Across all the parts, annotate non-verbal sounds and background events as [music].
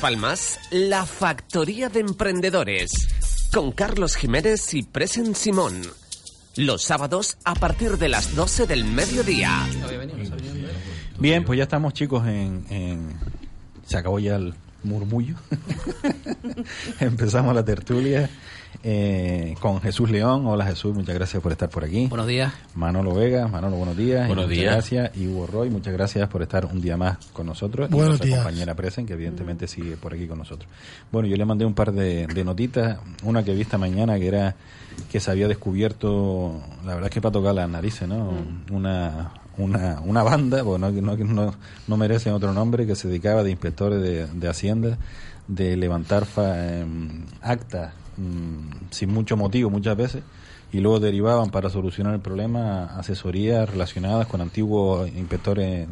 Palmas, la Factoría de Emprendedores, con Carlos Jiménez y Presen Simón. Los sábados a partir de las 12 del mediodía. Bien, pues ya estamos chicos en... en... Se acabó ya el murmullo. [laughs] Empezamos la tertulia eh, con Jesús León. Hola Jesús, muchas gracias por estar por aquí. Buenos días. Manolo Vega, Manolo, buenos días. Buenos muchas días. gracias. Y Hugo Roy, muchas gracias por estar un día más con nosotros. Buenos y nuestra días. compañera Presen, que evidentemente sigue por aquí con nosotros. Bueno, yo le mandé un par de, de notitas. Una que vi esta mañana que era que se había descubierto, la verdad es que para tocar las narices, ¿no? Una, una, una banda, porque no, no, no, no merecen otro nombre, que se dedicaba de inspectores de, de Hacienda, de levantar fa- em, actas mm, sin mucho motivo muchas veces y luego derivaban para solucionar el problema asesorías relacionadas con antiguos inspectores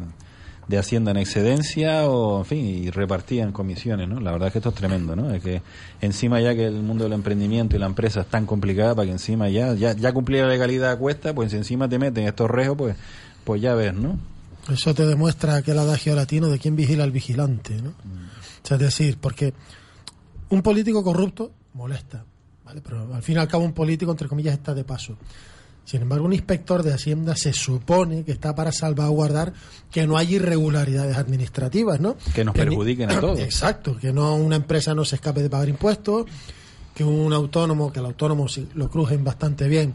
de Hacienda en excedencia o, en fin, y repartían comisiones, ¿no? La verdad es que esto es tremendo, ¿no? Es que encima ya que el mundo del emprendimiento y la empresa es tan complicada para que encima ya, ya, ya cumplir la legalidad cuesta, pues si encima te meten estos rejos, pues, pues ya ves, ¿no? Eso te demuestra aquel adagio latino de quién vigila al vigilante, ¿no? O sea, es decir, porque un político corrupto molesta, ¿vale? Pero al fin y al cabo un político, entre comillas, está de paso. Sin embargo, un inspector de Hacienda se supone que está para salvaguardar que no hay irregularidades administrativas, ¿no? Que nos perjudiquen a [clears throat] todos. Exacto, que no una empresa no se escape de pagar impuestos, que un autónomo, que el autónomo si lo crujen bastante bien,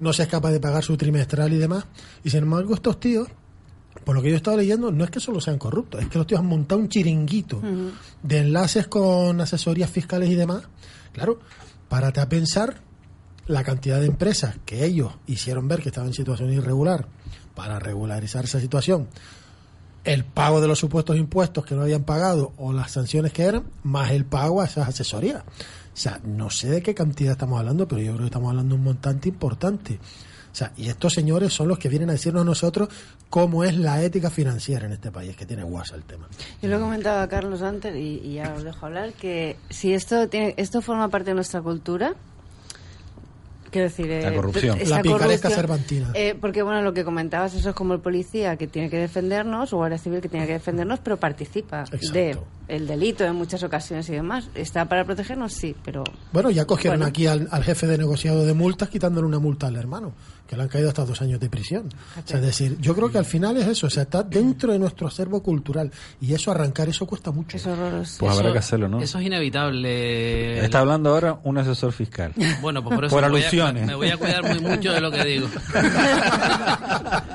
no se escapa de pagar su trimestral y demás. Y sin embargo, estos tíos, por lo que yo he estado leyendo, no es que solo sean corruptos, es que los tíos han montado un chiringuito de enlaces con asesorías fiscales y demás. Claro, párate a pensar la cantidad de empresas que ellos hicieron ver que estaban en situación irregular para regularizar esa situación, el pago de los supuestos impuestos que no habían pagado o las sanciones que eran, más el pago a esas asesorías. O sea, no sé de qué cantidad estamos hablando, pero yo creo que estamos hablando de un montante importante. O sea, y estos señores son los que vienen a decirnos a nosotros cómo es la ética financiera en este país, que tiene guasa el tema. Yo lo comentaba a Carlos antes y, y ya os dejo hablar que si esto tiene esto forma parte de nuestra cultura quiero decir La eh, corrupción. esta La picaresca corrupción, cervantina. eh, porque bueno lo que comentabas eso es como el policía que tiene que defendernos o guardia civil que tiene que defendernos pero participa Exacto. de el delito en muchas ocasiones y demás está para protegernos sí pero Bueno, ya cogieron Bueno. aquí al, al jefe de negociado de multas quitándole una multa al hermano, que le han caído hasta dos años de prisión. O sea, es decir, yo creo que al final es eso, o sea, está dentro de nuestro acervo cultural y eso arrancar eso cuesta mucho. es horroroso Pues habrá Eso- que hacerlo, ¿no? Eso es inevitable. Está hablando ahora un asesor fiscal. Bueno, pues por eso Por me voy a- alusiones. me voy a cuidar muy mucho de lo que digo.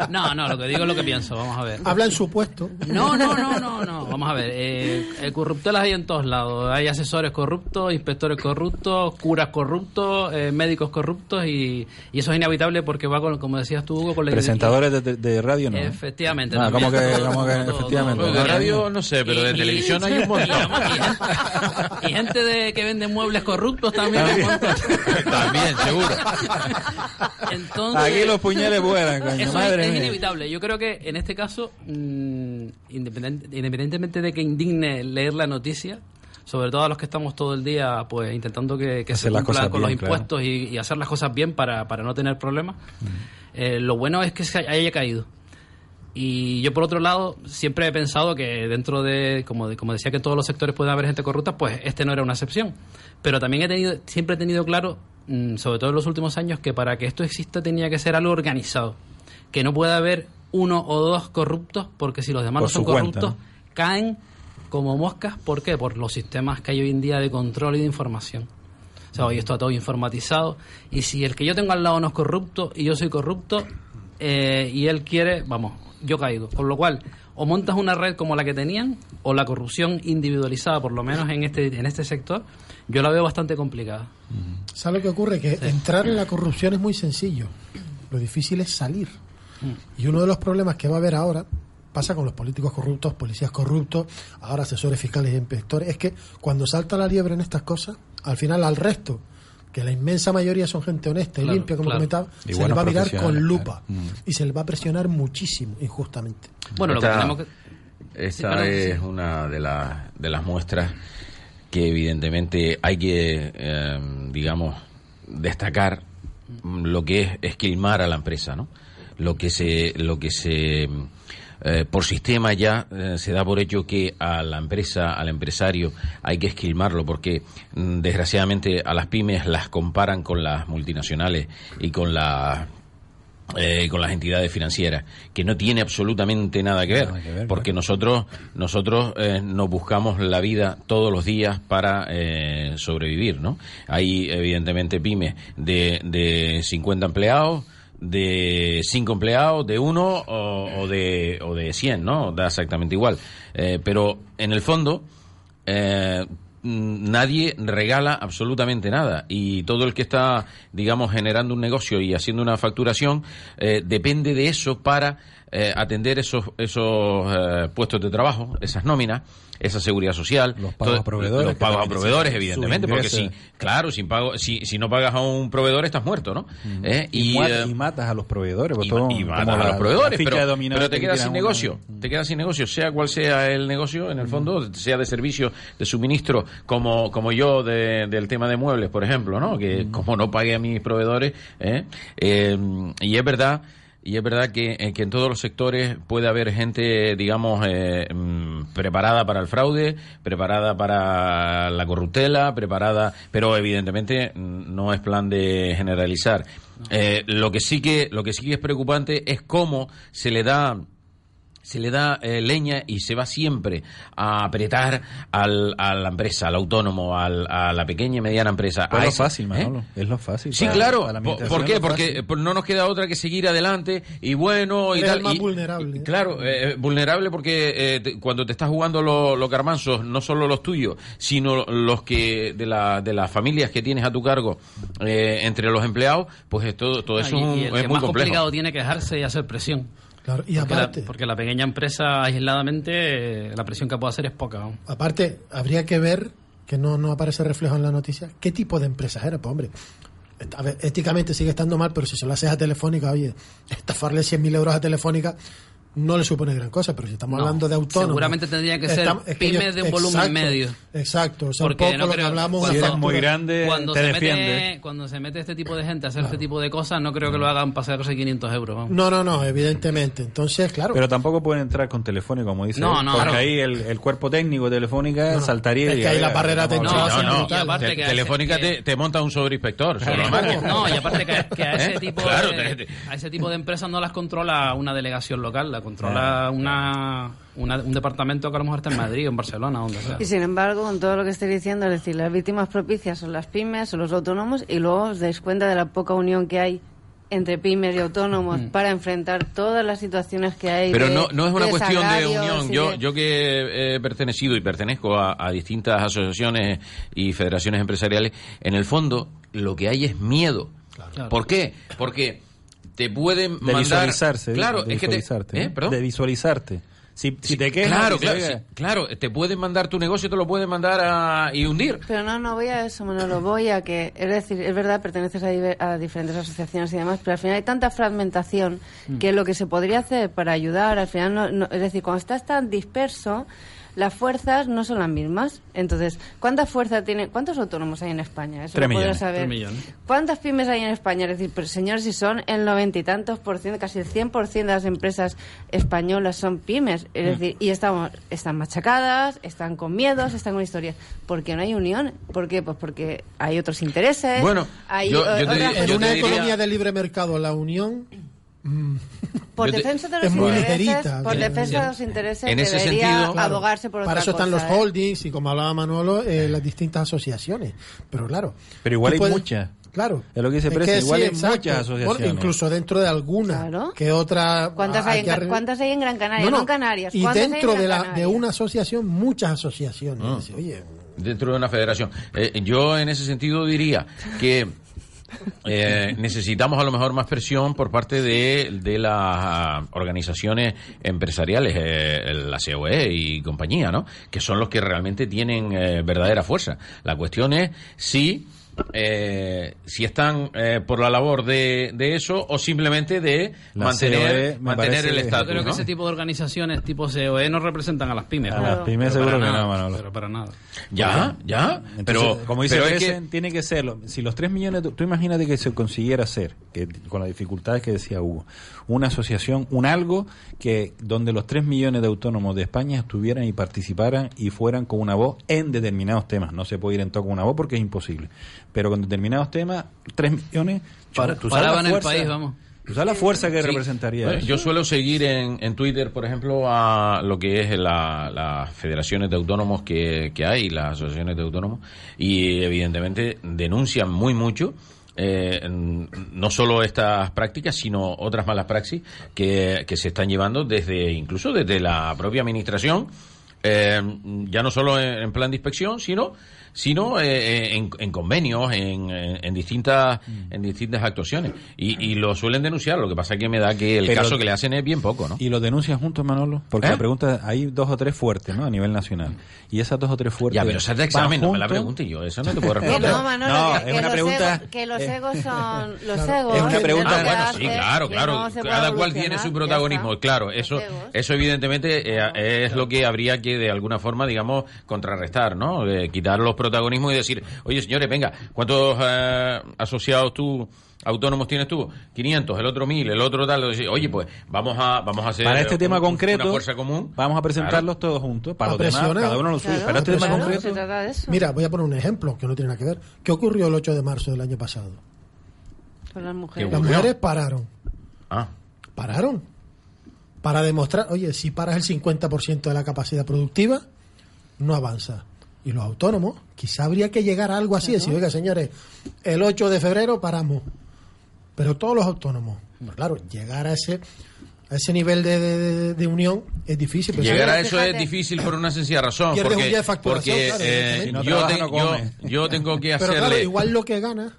No, no, lo que digo es lo que pienso, vamos a ver. Habla en su puesto. No, no, no, no, no. Vamos a ver. Eh, el corrupto las hay en todos lados. Hay asesores corruptos, inspectores corruptos, curas corruptos, eh, médicos corruptos y, y eso es inevitable porque va con, como decías tú, Hugo, con la Presentadores de, de- de radio, ¿no? Efectivamente. Ah, también. ¿cómo que- todo, efectivamente? todo. De radio no sé, pero de Y- televisión hay un montón. Y, gente de, que vende muebles corruptos también. hay un montón. También, seguro. Entonces, Aquí los puñales vuelan, coño, eso madre es, inevitable. Yo creo que en este caso, mm, independent- independientemente de que indigne leer la noticia, sobre todo a los que estamos todo el día pues intentando que, que se cumpla con los claro. impuestos y, y hacer las cosas bien para, para no tener problemas, eh, lo bueno es que se haya caído. Y yo, por otro lado, siempre he pensado que dentro de, como, de- como decía que en todos los sectores puede haber gente corrupta, pues este no era una excepción. Pero también he tenido, siempre he tenido claro, mm, sobre todo en los últimos años, que para que esto exista tenía que ser algo organizado. Que no puede haber uno o dos corruptos, porque si los demás Por no son cuenta, corruptos, caen como moscas. ¿Por qué? Por los sistemas que hay hoy en día de control y de información. O sea, hoy está todo informatizado. Y si el que yo tengo al lado no es corrupto y yo soy corrupto eh, y él quiere, vamos, yo caigo. Con lo cual, o montas una red como la que tenían, o la corrupción individualizada, por lo menos en este, en este sector, yo la veo bastante complicada. ¿Sabes lo que ocurre? Que entrar en la corrupción es muy sencillo. Lo difícil es salir. Y uno de los problemas que va a haber ahora pasa con los políticos corruptos, policías corruptos, ahora asesores fiscales y inspectores, es que cuando salta la liebre en estas cosas, al final al resto, que la inmensa mayoría son gente honesta y Claro, limpia, como claro. comentaba, Y se les va a mirar con lupa claro. Mm. y se les va a presionar muchísimo, injustamente. Bueno, lo que Esta- tenemos que... Esa Sí, perdón, es sí. una de, las de las muestras que evidentemente hay que, eh, digamos, destacar lo que es esquilmar a la empresa, ¿no? Lo que se, lo que se, eh, por sistema ya eh, se da por hecho que a la empresa, al empresario, hay que esquilmarlo porque mm, desgraciadamente a las pymes las comparan con las multinacionales y con las eh, con las entidades financieras, que no tiene absolutamente nada que ver, Nada que ver, porque nosotros nosotros eh, nos buscamos la vida todos los días para eh, sobrevivir, ¿no? Hay evidentemente pymes de, de 50 empleados, de 5 empleados, de uno o, o de o de 100, ¿no? Da exactamente igual. Eh, pero en el fondo eh, nadie regala absolutamente nada y todo el que está, digamos, generando un negocio y haciendo una facturación eh, depende de eso para eh, atender esos esos eh, puestos de trabajo, esas nóminas, esa seguridad social, Los pagos a proveedores, los pagos a proveedores, evidentemente, porque si, claro, sin pago, si, si no pagas a un proveedor estás muerto, ¿no? ¿Eh? Y, Y, mat- eh, y matas a los proveedores. pues y, todo y como matas a los proveedores, pero, te que quedas sin negocio, te quedas sin negocio, sea cual sea el negocio, en el fondo, sea de servicio, de suministro, como, como yo de- del tema de muebles, por ejemplo, ¿no? Que como no pagué a mis proveedores, ¿eh? Eh, y es verdad, y es verdad que, eh, que en todos los sectores puede haber gente, digamos, eh, mm, preparada para el fraude, preparada para la corruptela, preparada, pero evidentemente mm, no es plan de generalizar. Eh, lo que sí que, lo que sí que es preocupante es cómo se le da se le da eh, leña y se va siempre a apretar al, a la empresa, al autónomo, al- a la pequeña y mediana empresa. Pues a es lo esa- fácil, ¿eh? Manolo. Es lo fácil. Sí, para- claro. para la ¿Por, qué? es lo Porque pues, no nos queda otra que seguir adelante y bueno y Eres tal. el más y- vulnerable. y- claro, eh, vulnerable porque eh, te- cuando te estás jugando lo- los garmanzos, no solo los tuyos, sino los que de, la, de las familias que tienes a tu cargo eh, entre los empleados, pues es todo, todo eso Ah, y- es, el es que muy más complejo. complicado tiene que dejarse y hacer presión. Claro, y Porque la, aparte, porque la pequeña empresa aisladamente, eh, la presión que puede hacer es poca. ¿no? aparte, habría que ver, que no, no aparece reflejo en la noticia, qué tipo de empresas era, pues hombre. A ver, éticamente sigue estando mal, pero si se lo haces a Telefónica, oye, [laughs] estafarle 100.000 euros a Telefónica no le supone gran cosa, pero si estamos No, hablando de autónomos... seguramente tendría que ser estamos- es que pymes ellos- de un volumen exacto, medio. Exacto, o sea, Porque un poco no lo que hablamos... cuando- Si muy grande, Cuando te se, defiende. mete, cuando se mete este tipo de gente a hacer este tipo de cosas, no creo que lo hagan pasar cosas de 500 euros. vamos. No, no, no, evidentemente. Entonces, claro, Pero tampoco pueden entrar con Telefónica, como dice. No, no, porque claro. ahí el, el cuerpo técnico de Telefónica No, saltaría. es y que ahí ya- la barrera ya estamos te No, no, y Te- que- Telefónica que- te, te monta un sobreinspector. No, y aparte que, que a ese ¿Eh? [laughs] tipo Claro, de, te- a ese tipo de empresas no las controla una delegación local, la controla una, una- un departamento que a lo mejor está en Madrid o en Barcelona, donde sea. Y sin embargo, con todo lo que estoy diciendo, es decir, las víctimas propicias son las pymes, son los autónomos, y luego os dais cuenta de la poca unión que hay entre pymes y autónomos para enfrentar todas las situaciones que hay. Pero de no, no es una cuestión de unión. Yo, de- yo que he pertenecido y pertenezco a, a distintas asociaciones y federaciones empresariales, en el fondo lo que hay es miedo. Claro. ¿Por qué? Porque te pueden De mandar... visualizarse. Claro, de es que te... visualizarte, ¿Eh? ¿no? ¿Perdón? De visualizarte. Si, si te quejas, claro, claro, "Oiga, sí, claro, te pueden mandar tu negocio, te lo pueden mandar a, y hundir. Pero no, no voy a eso, Manolo. Voy a que, es decir, es verdad, perteneces a, a diferentes asociaciones y demás, pero al final hay tanta fragmentación que lo que se podría hacer para ayudar, al final, no, no- es decir, cuando estás tan disperso, las fuerzas no son las mismas. Entonces, ¿cuánta fuerza tiene, cuántos autónomos hay en España? Eso Tres millones, saber. tres millones. ¿Cuántas pymes hay en España? Es decir, pero señores, si son el noventa y tantos por ciento, casi el 100% de las empresas españolas son pymes. Es decir, y estamos, están machacadas, están con miedos, están con historias. ¿Por qué no hay unión? ¿Por qué? Pues porque hay otros intereses. Bueno, hay yo- yo te otras yo una te diría- economía de libre mercado, la unión por defensa de es los muy intereses, ligerita, por sí. defensa de los intereses, En ese debería sentido- abogarse por Para otra eso están los cosa, ¿eh? holdings y, como hablaba Manolo, eh, las distintas asociaciones. Pero claro. Pero igual hay puedes- muchas. Claro. Es lo que dice Presi, igual hay muchas asociaciones. Bueno, incluso dentro de alguna. Claro. Que otra. ¿Cuántas hay, en, ¿Cuántas hay en Gran Canaria? No, No, no. en Canarias. Y ¿Cuántas hay dentro en de, la, de una asociación, muchas asociaciones. Ah. Dice, Oye, dentro de una federación. Eh, yo en ese sentido diría que eh, necesitamos a lo mejor más presión por parte de, de las ah, organizaciones empresariales, eh, la COE y compañía, ¿no? Que son los que realmente tienen eh, verdadera fuerza. La cuestión es si eh, si están eh, por la labor de, de eso o simplemente de La mantener, COE me mantener el Yo Yo estatus. creo que ¿no? ese tipo de organizaciones tipo COE no representan a las pymes. A ¿no? las pymes Pero seguro que nada, no, Manolo. Pero para nada. Ya, ya. Entonces, pero, como dice pero es Presen, que tiene que ser, si los 3 millones, tú imagínate que se consiguiera hacer, que con las dificultades que decía Hugo, una asociación, un algo que donde los 3 millones de autónomos de España estuvieran y participaran y fueran con una voz en determinados temas. No se puede ir en todo con una voz porque es imposible. Pero con determinados temas, 3 millones, Para- tú sabes la paraban el fuerza- país, vamos. Tú sabes la fuerza que Sí. representaría Bueno, eso? yo suelo seguir en, en Twitter, por ejemplo, a lo que es la- las federaciones de autónomos que, que hay, las asociaciones de autónomos, y evidentemente denuncian muy mucho. eh, no solo estas prácticas, sino otras malas praxis que, que se están llevando desde, incluso desde la propia administración, eh, ya no solo en, en plan de inspección, sino sino eh, en, en convenios, en, en- distintas en distintas actuaciones. Y, y lo suelen denunciar, lo que pasa es que me da que el Pero- caso que le hacen es bien poco, ¿no? Y lo denuncian juntos, Manolo, porque ¿Eh? la pregunta, hay dos o tres fuertes, ¿no? A nivel nacional. Y esas dos o tres fuertes. Ya, pero esa es de examen, no me la pregunte yo, eso no te puedo responder. [laughs] no, Manolo, No, que, es que una los pregunta- egos, que los eh, egos son los egos. es una pregunta- Ah, bueno, sí, claro, claro. no Cada cual tiene su protagonismo. Claro, eso, eso evidentemente eh, es lo que habría que de alguna forma, digamos, contrarrestar, ¿no? Eh, quitar los protagonismos y decir, oye, señores, venga, ¿cuántos eh, asociados tú autónomos tienes tú? 500, el otro 1000, el otro tal. Decir, Oye, pues vamos a vamos a hacer Para este un- tema concreto, una fuerza común. vamos a presentarlos todos juntos. Para los demás, cada uno lo suyo. Claro, Para este tema concreto. se trata de eso. Mira, voy a poner un ejemplo que no tiene nada que ver. ¿Qué ocurrió el 8 de marzo del año pasado? Con las mujeres. Las mujeres pararon. Ah, Pararon. Para demostrar, oye, si paras el 50% de la capacidad productiva, no avanza. Y los autónomos, quizá habría que llegar a algo así, decir, oiga, señores, el 8 de febrero paramos. Pero todos los autónomos, pues claro, llegar a ese a ese nivel de, de- unión es difícil. pero Llegar a eso fíjate. es difícil por una sencilla razón. Porque, día de facturación, porque claro, eh, evidentemente. Si no yo, trabaja, te- no yo, yo tengo que Pero hacerle... claro, igual lo que gana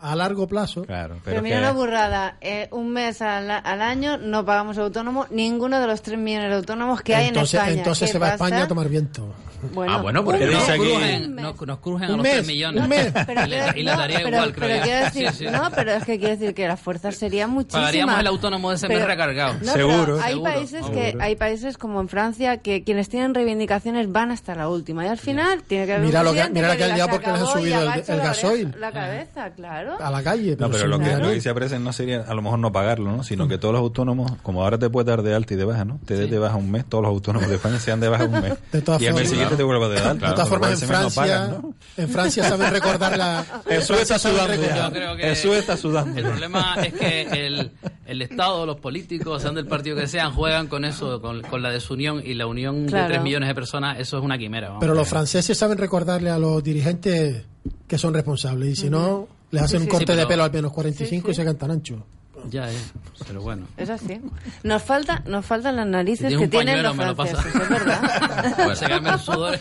a largo plazo, Claro, pero, Pero mira que- una burrada, eh, un mes al, al año no pagamos autónomo, ninguno de los 3 millones de autónomos que hay entonces, en España. entonces ¿Qué se va a? España a tomar viento. Bueno, Ah, bueno, porque dice Nos aquí- crujen, nos, nos crujen a los mes, 3 millones. un mes. Pero y, le- quiero- y le no, daría pero- igual, creo pero decir, Sí, sí. No, pero es que quiero decir que la fuerza sería muchísima. Pagaríamos el autónomo de ese mes recargado. No, Seguro. hay Seguro, países que seguro. hay países como en Francia que quienes tienen reivindicaciones van hasta la última y al final tiene que haber Mira un lo que- mira lo que diga, han liado "Se porque les han acabó", y subido el- la gasoil. La cabeza, claro. A la calle. No, pero lo que, lo que decía Presen no sería a lo mejor no pagarlo, ¿no? Sino que todos los autónomos, como ahora te puedes dar de alta y de baja, ¿no? Te des de baja un mes, todos los autónomos de España sean de baja un mes. De todas y al mes formas- siguiente te vuelvas de alta. De todas formas, en mes no Francia, pagan, ¿no? en Francia saben recordar la. [laughs] Jesús está Francia sudando. Yo creo que Jesús está sudando. El problema es que el, el Estado, los políticos, sean del partido que sean, juegan con eso, con, con la desunión y la unión Claro. de 3 millones de personas, eso es una quimera. vamos. Pero los franceses saben recordarle a los dirigentes que son responsables. Y si no, les hacen Sí, un sí. corte Sí, de pero- pelo al menos 45 Sí, y sí. se cantan ancho. Ya es, pero bueno. Es así. Nos falta, nos faltan las Si narices tienes que un tienen pañuelo, los me lo franceses, pasa. es verdad. [laughs] Pues el sudor.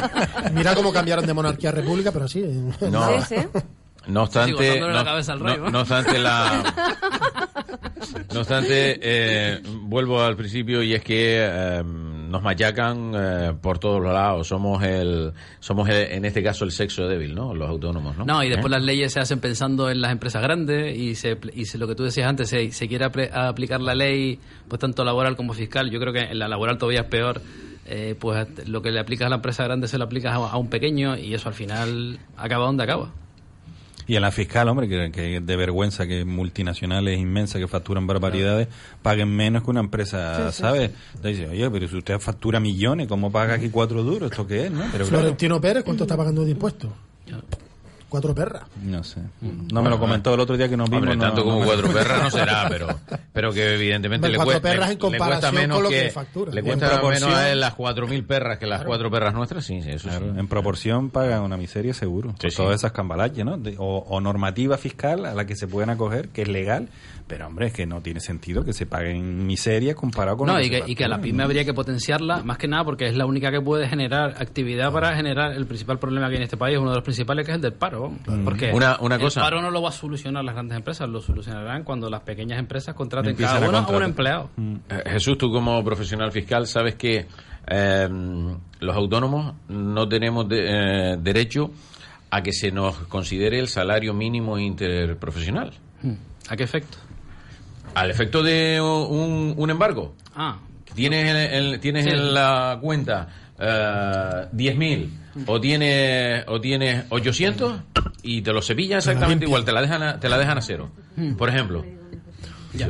[laughs] Mira cómo cambiaron de monarquía a república, pero así. No. Sí, sí. No obstante, no, la cabeza al rey, no- ¿no? no obstante la, [laughs] no obstante, eh, vuelvo al principio y es que eh, nos machacan eh, por todos los lados. Somos el, somos el- en este caso el sexo débil, ¿no? Los autónomos, ¿no? No, y después ¿Eh? las leyes se hacen pensando en las empresas grandes y, se, y se- lo que tú decías antes, se, se quiere apre- aplicar la ley, pues tanto laboral como fiscal. Yo creo que en la laboral todavía es peor. eh, pues lo que le aplicas a la empresa grande se lo aplicas a, a un pequeño y eso al final acaba donde acaba. Y en la fiscal, hombre, que, que de vergüenza que multinacionales inmensas que facturan barbaridades paguen menos que una empresa, ¿sabes? Entonces dice, oye, pero si usted factura millones, ¿cómo paga aquí cuatro duros? ¿Esto qué es, no? Pero claro, Florentino Pérez, ¿cuánto está pagando de impuestos? Cuatro perras. no sé. No me lo comentó el otro día que nos vimos. Hombre, tanto no como cuatro perras no será, [laughs] pero, pero que evidentemente le, cuatro cuesta, perras en le- le cuesta comparación menos con lo que, que factura. le cuesta proporción- menos a las cuatro mil perras que las cuatro perras nuestras, sí, sí, eso Claro, sí. en proporción pagan una miseria seguro. Sí, por sí. todas esas cambalayas, ¿no? De- o, o normativa fiscal a la que se pueden acoger, que es legal, pero hombre, es que no tiene sentido que se paguen miseria comparado con No, y que, y que a la pyme ¿no? habría que potenciarla, más que nada porque es la única que puede generar actividad para generar el principal problema que hay en este país, uno de los principales que es el del paro. Vamos. Porque Una- una cosa. el paro no lo va a solucionar las grandes empresas, lo solucionarán cuando las pequeñas empresas contraten Empiezan cada a uno a un contratar. empleado. Eh, Jesús, tú como profesional fiscal sabes que eh, los autónomos no tenemos de- eh, derecho a que se nos considere el salario mínimo interprofesional. Hmm. ¿A qué efecto? Al efecto de un, un embargo. Ah, Tienes, en, el- tienes Sí. en la cuenta eh, 10.000 o tienes, o tienes 800 y te lo cepillan exactamente igual, te la dejan a, te la dejan a cero. Por ejemplo.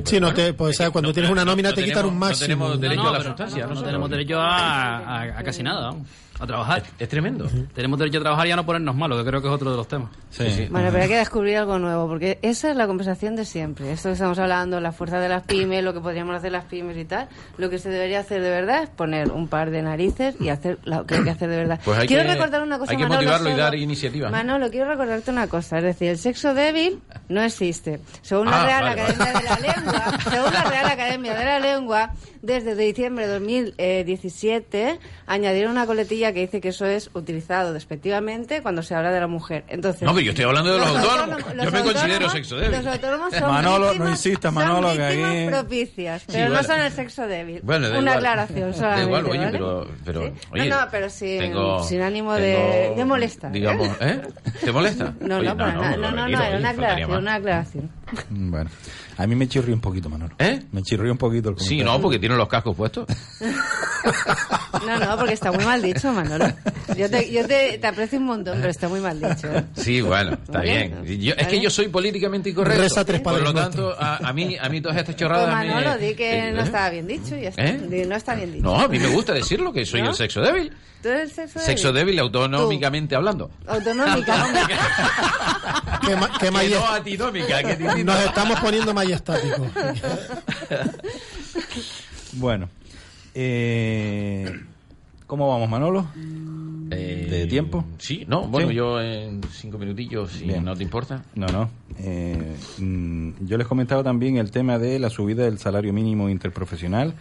Sí, no te, pues, ¿sabes? cuando No, tienes una no, nómina no te quitan tenemos- un no máximo. tenemos derecho a la sustancia, No, tenemos derecho a, a- a casi nada, vamos, a trabajar. Es tremendo. Tenemos derecho a trabajar y a no ponernos malos, que creo que es otro de los temas. Sí. sí. Bueno, pero hay que descubrir algo nuevo, porque esa es la conversación de siempre. Esto que estamos hablando, la fuerza de las pymes, lo que podríamos hacer las pymes y tal. Lo que se debería hacer de verdad es poner un par de narices y hacer lo que hay que hacer de verdad. Pues hay quiero que- recordar una cosa, hay que Manolo, motivarlo y dar iniciativa. Manolo, quiero recordarte una cosa. Es decir, el sexo débil no existe. Según la Ah, Real vale, Academia vale. de la Lengua, según la Real Academia de la Lengua, desde diciembre de 2017 añadieron una coletilla que dice que eso es utilizado despectivamente cuando se habla de la mujer. Entonces, No, pero yo estoy hablando de los autónomos. los Yo me considero autónomos- sexo débil. Los autónomos son Manolo, no víctimas- insistas, son Manolo, que aquí- propicias, Sí, pero no vale. son el sexo débil. Bueno, una igual. aclaración Da solamente, igual, oye, ¿vale? pero- pero, ¿Sí? oye, no, no, pero sin, tengo- sin ánimo de, tengo, de molestar. ¿eh? Digamos, ¿eh? ¿Te molesta? [laughs] No, Oye, no, para nada. No, no, no, tranquilo, era una aclaración, una aclaración. Bueno, a mí me chirrió un poquito, Manolo. ¿Eh? Me chirrió un poquito el Sí, comentario. no, porque tiene los cascos puestos. [laughs] No, no, porque está muy mal dicho, Manolo. Yo te, yo te, te aprecio un montón, pero está muy mal dicho. ¿eh? Sí, bueno, está Vale. bien. Yo- es que yo soy políticamente incorrecto. Reza tres Por lo tanto, a, a mí, a mí todas estas Pues chorradas me- Manolo, di que ¿Eh? no estaba bien dicho y ya está. ¿Eh? Di, no está bien dicho. No, a mí me gusta decirlo, que soy ¿No? el sexo débil. ¿Tú eres el sexo débil? Sexo débil autonómicamente hablando. Autonómica. Qué, ma- qué [laughs] Que maye- no antinómica, que. Nos estamos poniendo majestáticos. [laughs] Bueno, eh, ¿cómo vamos, Manolo? Eh, ¿De tiempo? Sí, no, bueno, Sí. yo en cinco minutillos, si Bien. no te importa. No, no. Eh, mm, yo les comentaba también el tema de la subida del salario mínimo interprofesional,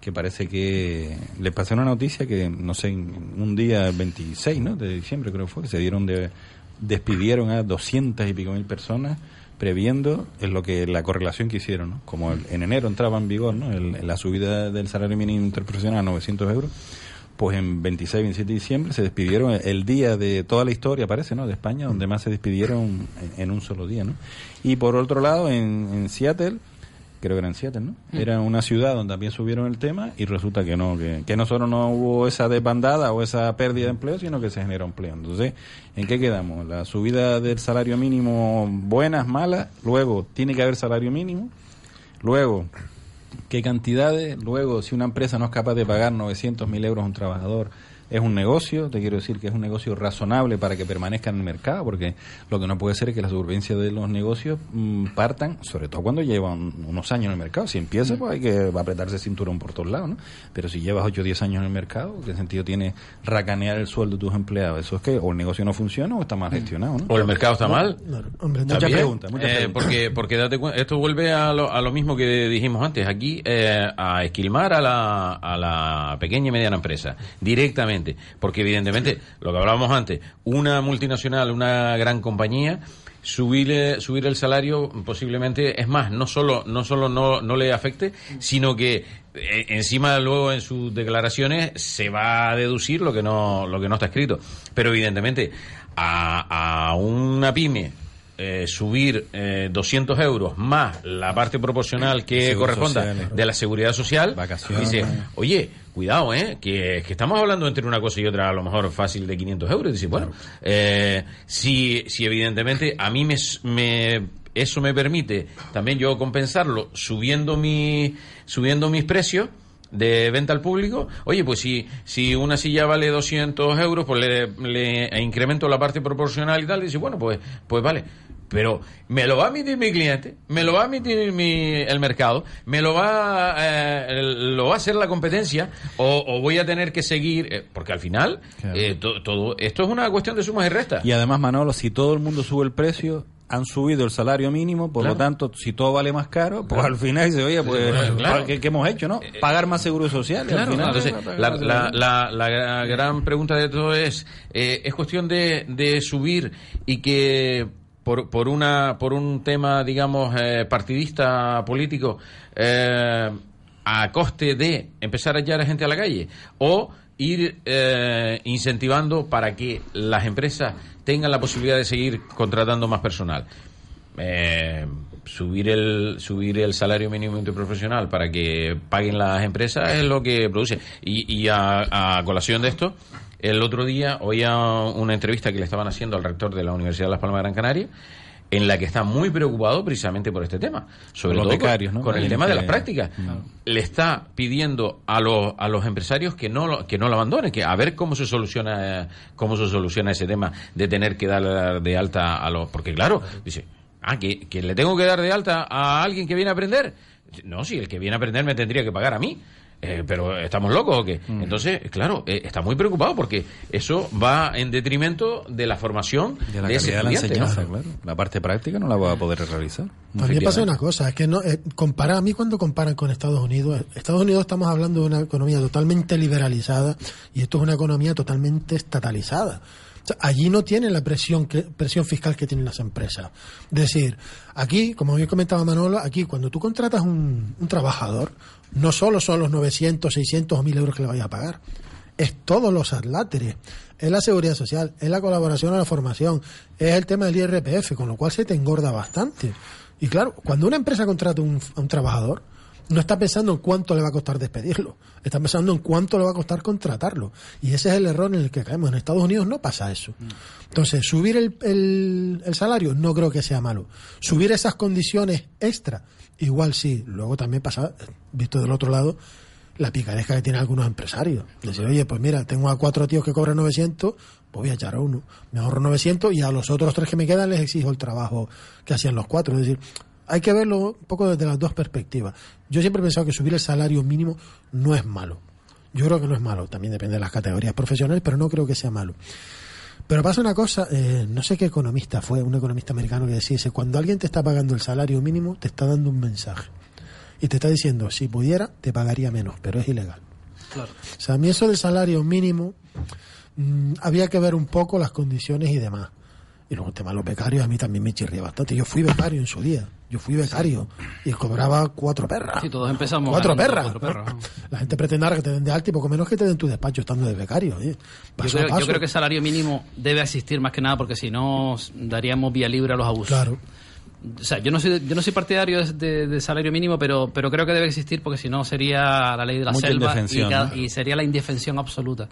que parece que les pasé una noticia que, no sé, un día el 26 ¿no? de diciembre creo que fue, que se dieron de, despidieron a 200 y pico mil personas previendo es lo que la correlación que hicieron, ¿no? Como el- en enero entraba en vigor, ¿no? El- la subida del salario mínimo interprofesional a 900 euros, pues en 26, 27 de diciembre se despidieron el día de toda la historia, parece, ¿no? De España, donde más se despidieron en, en un solo día, ¿no? Y por otro lado, en, en Seattle, creo que era en Seattle, ¿no? Era una ciudad donde también subieron el tema y resulta que no, que, que no solo no hubo esa desbandada o esa pérdida de empleo, sino que se generó empleo. Entonces, ¿en qué quedamos? La subida del salario mínimo, buenas, malas, luego tiene que haber salario mínimo, luego qué cantidades, luego si una empresa no es capaz de pagar 900 mil euros a un trabajador, es un negocio, te quiero decir que es un negocio razonable para que permanezca en el mercado, porque lo que no puede ser es que la supervivencia de los negocios mm, partan, sobre todo cuando llevan unos años en el mercado. Si empieza, pues hay que apretarse el cinturón por todos lados, ¿no? Pero si llevas 8 o 10 años en el mercado, ¿qué sentido tiene racanear el sueldo de tus empleados? Eso es que o el negocio no funciona o está mal gestionado, ¿no? O el mercado está mal. No, hombre, no. Muchas preguntas, muchas eh, preguntas. Porque, porque date cuenta, esto vuelve a lo, a lo mismo que dijimos antes, aquí eh, a esquilmar a la, a la pequeña y mediana empresa directamente, porque evidentemente, lo que hablábamos antes, una multinacional, una gran compañía, subir, subir el salario posiblemente, es más, no solo, no, solo no, no le afecte, sino que eh, encima luego en sus declaraciones se va a deducir lo que no, lo que no está escrito. Pero evidentemente, a, a una pyme eh, subir eh, 200 euros más la parte proporcional que Seguro corresponda social, de la seguridad social, dice, oye, cuidado, ¿eh? Que, que estamos hablando entre una cosa y otra a lo mejor fácil de 500 euros. Dice, bueno, eh, si, si evidentemente a mí me, me eso me permite también yo compensarlo subiendo mi subiendo mis precios de venta al público, oye, pues si, si una silla vale 200 euros, pues le, le incremento la parte proporcional y tal, y dice, bueno, pues, pues vale. Pero me lo va a admitir mi cliente, me lo va a admitir mi, el mercado, me lo va, eh, lo va a hacer la competencia, o, o voy a tener que seguir, eh, porque al final, Claro. eh, to- todo, esto es una cuestión de sumas y restas. Y además, Manolo, si todo el mundo sube el precio, han subido el salario mínimo, por Claro. lo tanto, si todo vale más caro, pues al final dice, oye, pues, Claro. ¿qué, qué hemos hecho, no? Pagar más seguro social. al final, entonces la, la, la, la gra- gran pregunta de todo es, eh, ¿es cuestión de, de subir y que por, por, una, por un tema, digamos, eh, partidista político, eh, a coste de empezar a echar a gente a la calle? ¿O ir eh, incentivando para que las empresas tengan la posibilidad de seguir contratando más personal. Eh, subir el subir el salario mínimo interprofesional para que paguen las empresas es lo que produce. Y, y a, a colación de esto, el otro día oía una entrevista que le estaban haciendo al rector de la Universidad de Las Palmas de Gran Canaria en la que está muy preocupado precisamente por este tema, sobre Los todo con- ¿no? con el tema de las prácticas. Le está pidiendo a los a los empresarios que no lo, que no lo abandonen, que a ver cómo se soluciona cómo se soluciona ese tema de tener que dar de alta a los porque claro, dice, ah, que, que le tengo que dar de alta a alguien que viene a aprender. No, si el que viene a aprender me tendría que pagar a mí. Eh, pero estamos locos o qué? Mm. Entonces, claro, eh, está muy preocupado porque eso va en detrimento de la formación De la de ese de la enseñanza, claro. La parte práctica no la va a poder realizar. También pasa una cosa, es que no eh, compara a mí cuando comparan con Estados Unidos, Estados Unidos estamos hablando de una economía totalmente liberalizada y esto es una economía totalmente estatalizada. Allí no tienen la presión que, presión fiscal que tienen las empresas. Es decir, aquí, como bien comentaba Manolo, aquí cuando tú contratas un, un trabajador, no solo son los 900, 600 o 1000 euros que le vayas a pagar, es todos los atláteres, es la seguridad social, es la colaboración a la formación, es el tema del IRPF, con lo cual se te engorda bastante. Y claro, cuando una empresa contrata a un trabajador, no está pensando en cuánto le va a costar despedirlo, está pensando en cuánto le va a costar contratarlo. Y ese es el error en el que caemos. En Estados Unidos no pasa eso. Entonces, subir el, el- el salario no creo que sea malo. Subir esas condiciones extra, igual sí. Luego también pasa, visto del otro lado, la picaresca que tienen algunos empresarios. Decir, oye, pues mira, tengo a cuatro tíos que cobran 900, pues voy a echar a uno. Me ahorro 900 y a los otros tres que me quedan les exijo el trabajo que hacían los cuatro. Es decir, hay que verlo un poco desde las dos perspectivas. Yo siempre he pensado que subir el salario mínimo no es malo. Yo creo que no es malo. También depende de las categorías profesionales, pero no creo que sea malo. Pero pasa una cosa, eh, no sé qué economista fue, un economista americano que decía, dice, cuando alguien te está pagando el salario mínimo, te está dando un mensaje. Y te está diciendo, si pudiera, te pagaría menos, pero es ilegal. Claro. O sea, a mí eso del salario mínimo, mm, había que ver un poco las condiciones y demás. Y luego el tema de los becarios a mí también me chirría bastante. Yo fui becario en su día. Yo fui becario y cobraba cuatro perras. Sí, todos empezamos Cuatro perras. cuatro perras. [laughs] La gente pretende ahora que te den de alta y poco menos que te den tu despacho estando de becario. oye. Yo a creo, yo paso. creo que el salario mínimo debe existir más que nada porque si no daríamos vía libre a los abusos. Claro. O sea, yo no soy, yo no soy partidario de, de- de salario mínimo, pero, pero creo que debe existir porque si no sería la ley de la Mucha selva y sería la indefensión absoluta.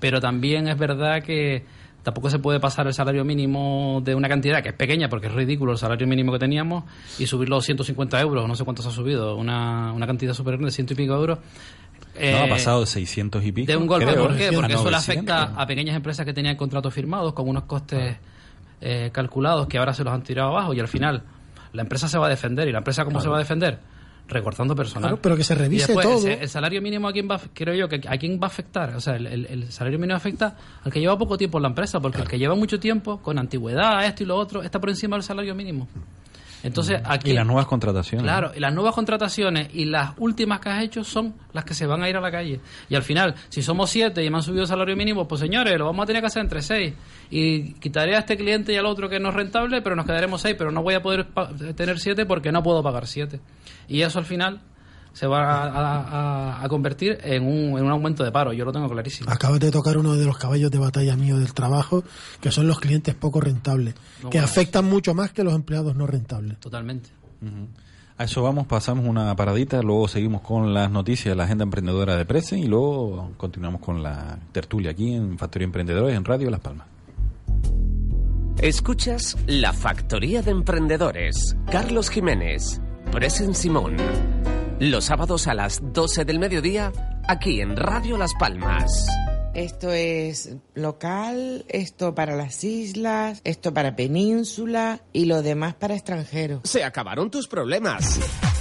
Pero también es verdad que tampoco se puede pasar el salario mínimo de una cantidad que es pequeña porque es ridículo el salario mínimo que teníamos y subirlo a 150 euros, no sé cuánto se ha subido, una, una cantidad superior de ciento y pico euros. No, Eh, ha pasado de 600 y pico. de un golpe, creo, ¿por qué? a Porque eso le 900. afecta a pequeñas empresas que tenían contratos firmados con unos costes eh, calculados que ahora se los han tirado abajo y al final la empresa se va a defender. ¿Y la empresa cómo se va a defender? Recortando personal. Claro, pero que se revise después, todo. El, el salario mínimo a quién va, a- creo yo que a quién va a afectar. O sea, el, el- el salario mínimo afecta al que lleva poco tiempo en la empresa, porque el que lleva mucho tiempo, con antigüedad, esto y lo otro, está por encima del salario mínimo. Entonces, aquí. Y las nuevas contrataciones. Claro, y las nuevas contrataciones y las últimas que has hecho son las que se van a ir a la calle. Y al final, si somos siete y me han subido el salario mínimo, pues señores, lo vamos a tener que hacer entre seis. Y quitaré a este cliente y al otro que no es rentable, pero nos quedaremos seis, pero no voy a poder tener siete porque no puedo pagar siete. Y eso al final se va a, a- a- a convertir en un, en un aumento de paro. Yo lo tengo clarísimo. Acabas de tocar uno de los caballos de batalla mío del trabajo, que son los clientes poco rentables, No, que bueno. afectan mucho más que los empleados no rentables. Totalmente. A eso vamos, pasamos una paradita, luego seguimos con las noticias de la agenda emprendedora de Presen y luego continuamos con la tertulia aquí en Factoría Emprendedores en Radio Las Palmas. Escuchas La Factoría de Emprendedores. Carlos Jiménez. Presen Simón. Los sábados a las 12 del mediodía, aquí en Radio Las Palmas. Esto es local, esto para las islas, esto para península y lo demás para extranjeros. Se acabaron tus problemas.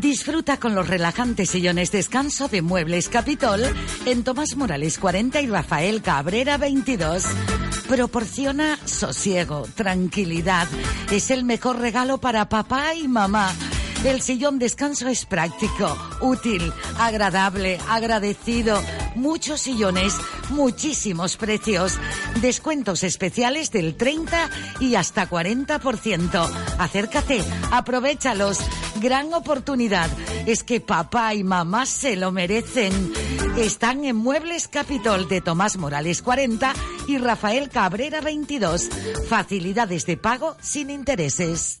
Disfruta con los relajantes sillones descanso de Muebles Capitol en Tomás Morales 40 y Rafael Cabrera 22. Proporciona sosiego, tranquilidad. Es el mejor regalo para papá y mamá. El sillón descanso es práctico, útil, agradable, agradecido. Muchos sillones, muchísimos precios. Descuentos especiales del 30 y hasta 40%. Acércate, aprovechalos. Gran oportunidad. Es que papá y mamá se lo merecen. Están en Muebles Capitol de Tomás Morales 40 y Rafael Cabrera 22. Facilidades de pago sin intereses.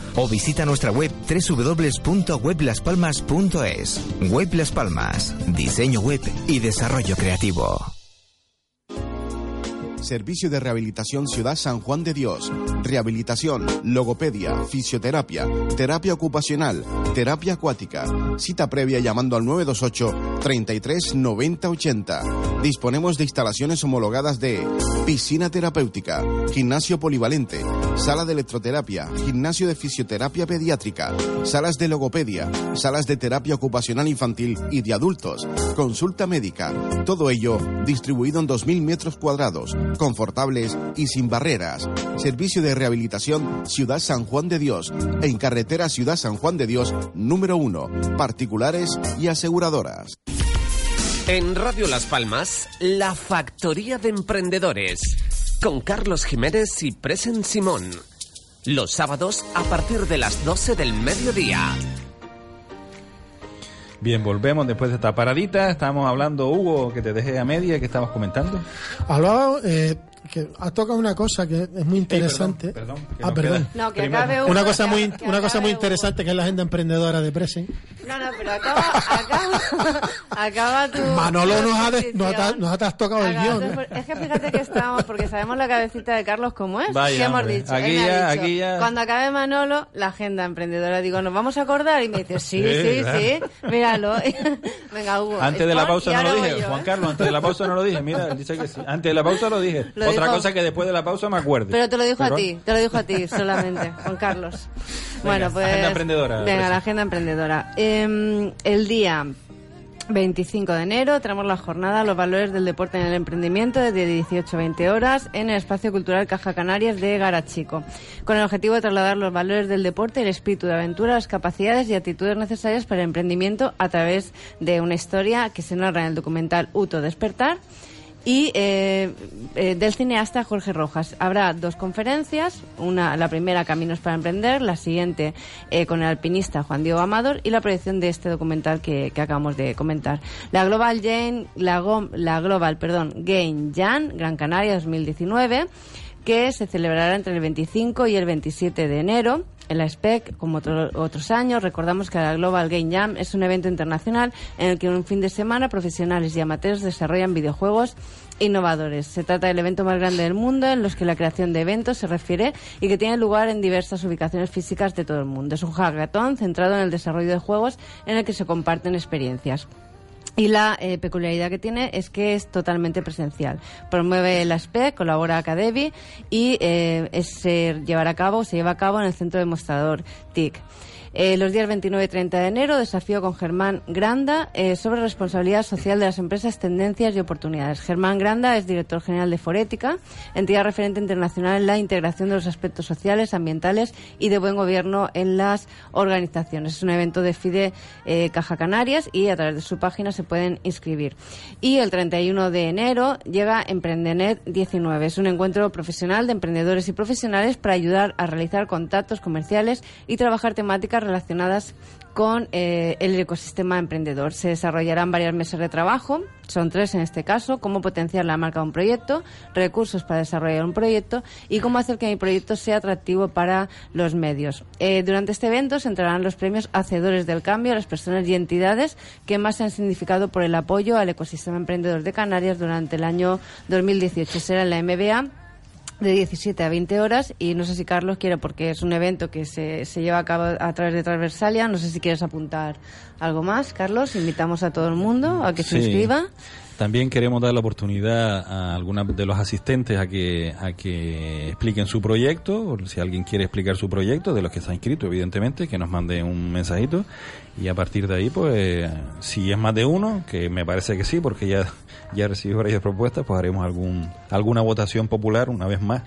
o visita nuestra web www.weblaspalmas.es. Web Las Palmas, diseño web y desarrollo creativo. Servicio de Rehabilitación Ciudad San Juan de Dios. Rehabilitación, logopedia, fisioterapia, terapia ocupacional, terapia acuática. Cita previa llamando al 928 33 90 80. Disponemos de instalaciones homologadas de piscina terapéutica, gimnasio polivalente, sala de electroterapia, gimnasio de fisioterapia pediátrica, salas de logopedia, salas de terapia ocupacional infantil y de adultos, consulta médica. Todo ello distribuido en 2.000 metros cuadrados confortables y sin barreras. Servicio de rehabilitación Ciudad San Juan de Dios, en carretera Ciudad San Juan de Dios número 1, particulares y aseguradoras. En Radio Las Palmas, la Factoría de Emprendedores, con Carlos Jiménez y Presen Simón. Los sábados a partir de las 12 del mediodía. Bien, volvemos después de esta paradita. Estábamos hablando, Hugo, que te dejé a media, que estabas comentando. Hablaba, eh, que has tocado una cosa que es muy interesante. Ey, perdón, perdón, que ah, perdón. No, que Primero. acabe Una uno, cosa que- muy, que una cosa muy uno. interesante que es la agenda emprendedora de Presen. No, no, pero acaba, acaba, [laughs] acaba tu... Manolo nos ha, de- nos ha, nos ha tocado el guion. ¿eh? Es que fíjate que estamos, porque sabemos la cabecita de Carlos cómo es. Vaya, ¿Qué hemos dicho? Aquí ha ya- dicho, aquí ya- Cuando acabe Manolo, la agenda emprendedora. Digo, ¿nos vamos a acordar? Y me dice, sí, Sí, sí, sí, míralo. [laughs] Venga, Hugo. Antes de la pausa no lo dije, yo, Juan ¿eh? Carlos, antes de la pausa no lo dije. Mira, dice que sí. Antes de la pausa lo dije. Lo Otra dijo- cosa que después de la pausa me acuerde. Pero te lo dijo Pero- a ti, te lo dijo a ti [laughs] solamente, Juan Carlos. bueno, pues. agenda emprendedora, Venga, Presi. la agenda emprendedora. Em, el día 25 de enero tenemos la jornada Los valores del deporte en el emprendimiento desde 18 a 20 horas en el espacio cultural Caja Canarias de Garachico, con el objetivo de trasladar los valores del deporte, el espíritu de aventura, las capacidades y actitudes necesarias para el emprendimiento a través de una historia que se narra en el documental Uto Despertar y eh, eh, del cineasta Jorge Rojas. Habrá dos conferencias, una la primera Caminos para Emprender, la siguiente eh, con el alpinista Juan Diego Amador y la proyección de este documental que, que acabamos de comentar. La Global Jane, la, Go- la Global, perdón, Game Jan Gran Canaria 2019 que se celebrará entre el 25 y el 27 de enero. En la SPEC, como otro- otros años, recordamos que la Global Game Jam es un evento internacional en el que en un fin de semana profesionales y amateurs desarrollan videojuegos innovadores. Se trata del evento más grande del mundo en los que la creación de eventos se refiere y que tiene lugar en diversas ubicaciones físicas de todo el mundo. Es un hackathon centrado en el desarrollo de juegos en el que se comparten experiencias. Y la eh, peculiaridad que tiene es que es totalmente presencial. Promueve la SPEC, colabora Acadevi y eh, es- se llevará a cabo, se lleva a cabo en el centro demostrador TIC. Eh, los días 29 y 30 de enero, desafío con Germán Granda eh, sobre responsabilidad social de las empresas, tendencias y oportunidades. Germán Granda es director general de Forética, entidad referente internacional en la integración de los aspectos sociales, ambientales y de buen gobierno en las organizaciones. Es un evento de FIDE eh, Caja Canarias y a través de su página se pueden inscribir. Y el 31 de enero llega Emprendenet 19. Es un encuentro profesional de emprendedores y profesionales para ayudar a realizar contactos comerciales y trabajar temáticas relacionadas con eh, el ecosistema emprendedor. Se desarrollarán varias mesas de trabajo, son tres en este caso, cómo potenciar la marca de un proyecto, recursos para desarrollar un proyecto y cómo hacer que mi proyecto sea atractivo para los medios. Eh, durante este evento se entregarán los premios Hacedores del Cambio a las personas y entidades que más se han significado por el apoyo al ecosistema emprendedor de Canarias durante el año 2018. Será la MBA de 17 a 20 horas y no sé si Carlos quiere, porque es un evento que se, se lleva a cabo a través de Transversalia, no sé si quieres apuntar algo más, Carlos, invitamos a todo el mundo a que se inscriba. También queremos dar la oportunidad a algunos de los asistentes a que, a que expliquen su proyecto, si alguien quiere explicar su proyecto, de los que ha inscrito, evidentemente, que nos mande un mensajito y a partir de ahí, pues, si es más de uno, que me parece que sí, porque ya, ya recibí varias propuestas, pues haremos algún, alguna votación popular una vez más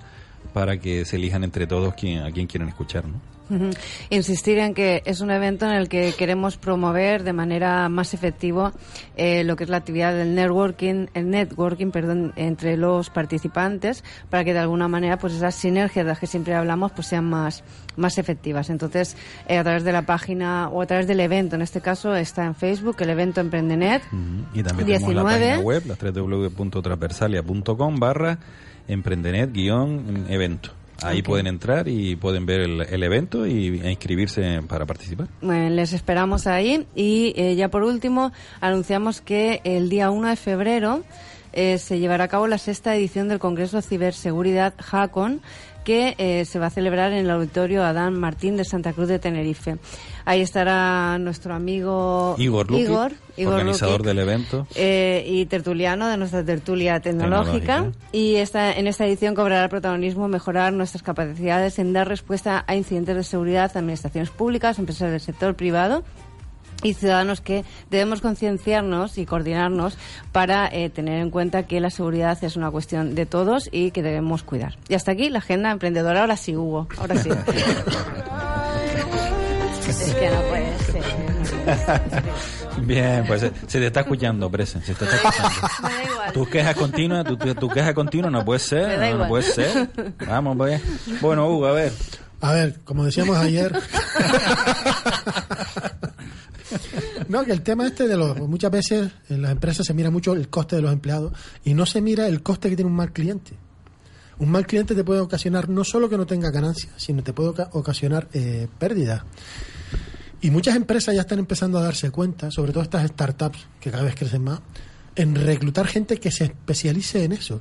para que se elijan entre todos quién, a quién quieren escuchar, ¿no? Insistir en que es un evento en el que queremos promover de manera más efectiva eh, lo que es la actividad del networking, el networking, perdón, entre los participantes, para que de alguna manera, pues esas sinergias de las que siempre hablamos, pues sean más más efectivas. Entonces, eh, a través de la página o a través del evento, en este caso está en Facebook, el evento Emprendenet. Y también tenemos la 19. página web, la www.transversalia.com barra emprendenet guion evento. Ahí pueden entrar y pueden ver el, el evento y, e inscribirse para participar. Eh, les esperamos ahí y eh, ya por último anunciamos que el día 1 de febrero eh, se llevará a cabo la sexta edición del Congreso Ciberseguridad Hackon que eh, se va a celebrar en el auditorio Adán Martín de Santa Cruz de Tenerife. Ahí estará nuestro amigo Igor Lukic, Igor, Igor organizador Lukic, del evento. eh, y tertuliano de nuestra tertulia tecnológica. Tecnológica. Y esta, en esta edición cobrará protagonismo mejorar nuestras capacidades en dar respuesta a incidentes de seguridad, administraciones públicas, empresas del sector privado y ciudadanos que debemos concienciarnos y coordinarnos para eh, tener en cuenta que la seguridad es una cuestión de todos y que debemos cuidar. Y hasta aquí la agenda emprendedora. Ahora sí, Hugo. Ahora sí. [laughs] es que no puede ser. Bien, pues se, se te está escuchando, Presen, se te está escuchando. [laughs] Me da igual. Tu queja continua, tu, tu queja continua no puede Me ser, da no, puede ser. Vamos, pues. Bueno, Hugo, a ver. A ver, como decíamos ayer. [laughs] no, que el tema este de los. Muchas veces en las empresas se mira mucho el coste de los empleados y no se mira el coste que tiene un mal cliente. Un mal cliente te puede ocasionar no solo que no tenga ganancias, sino te puede oca- ocasionar eh, pérdidas. Y muchas empresas ya están empezando a darse cuenta, sobre todo estas startups que cada vez crecen más, en reclutar gente que se especialice en eso,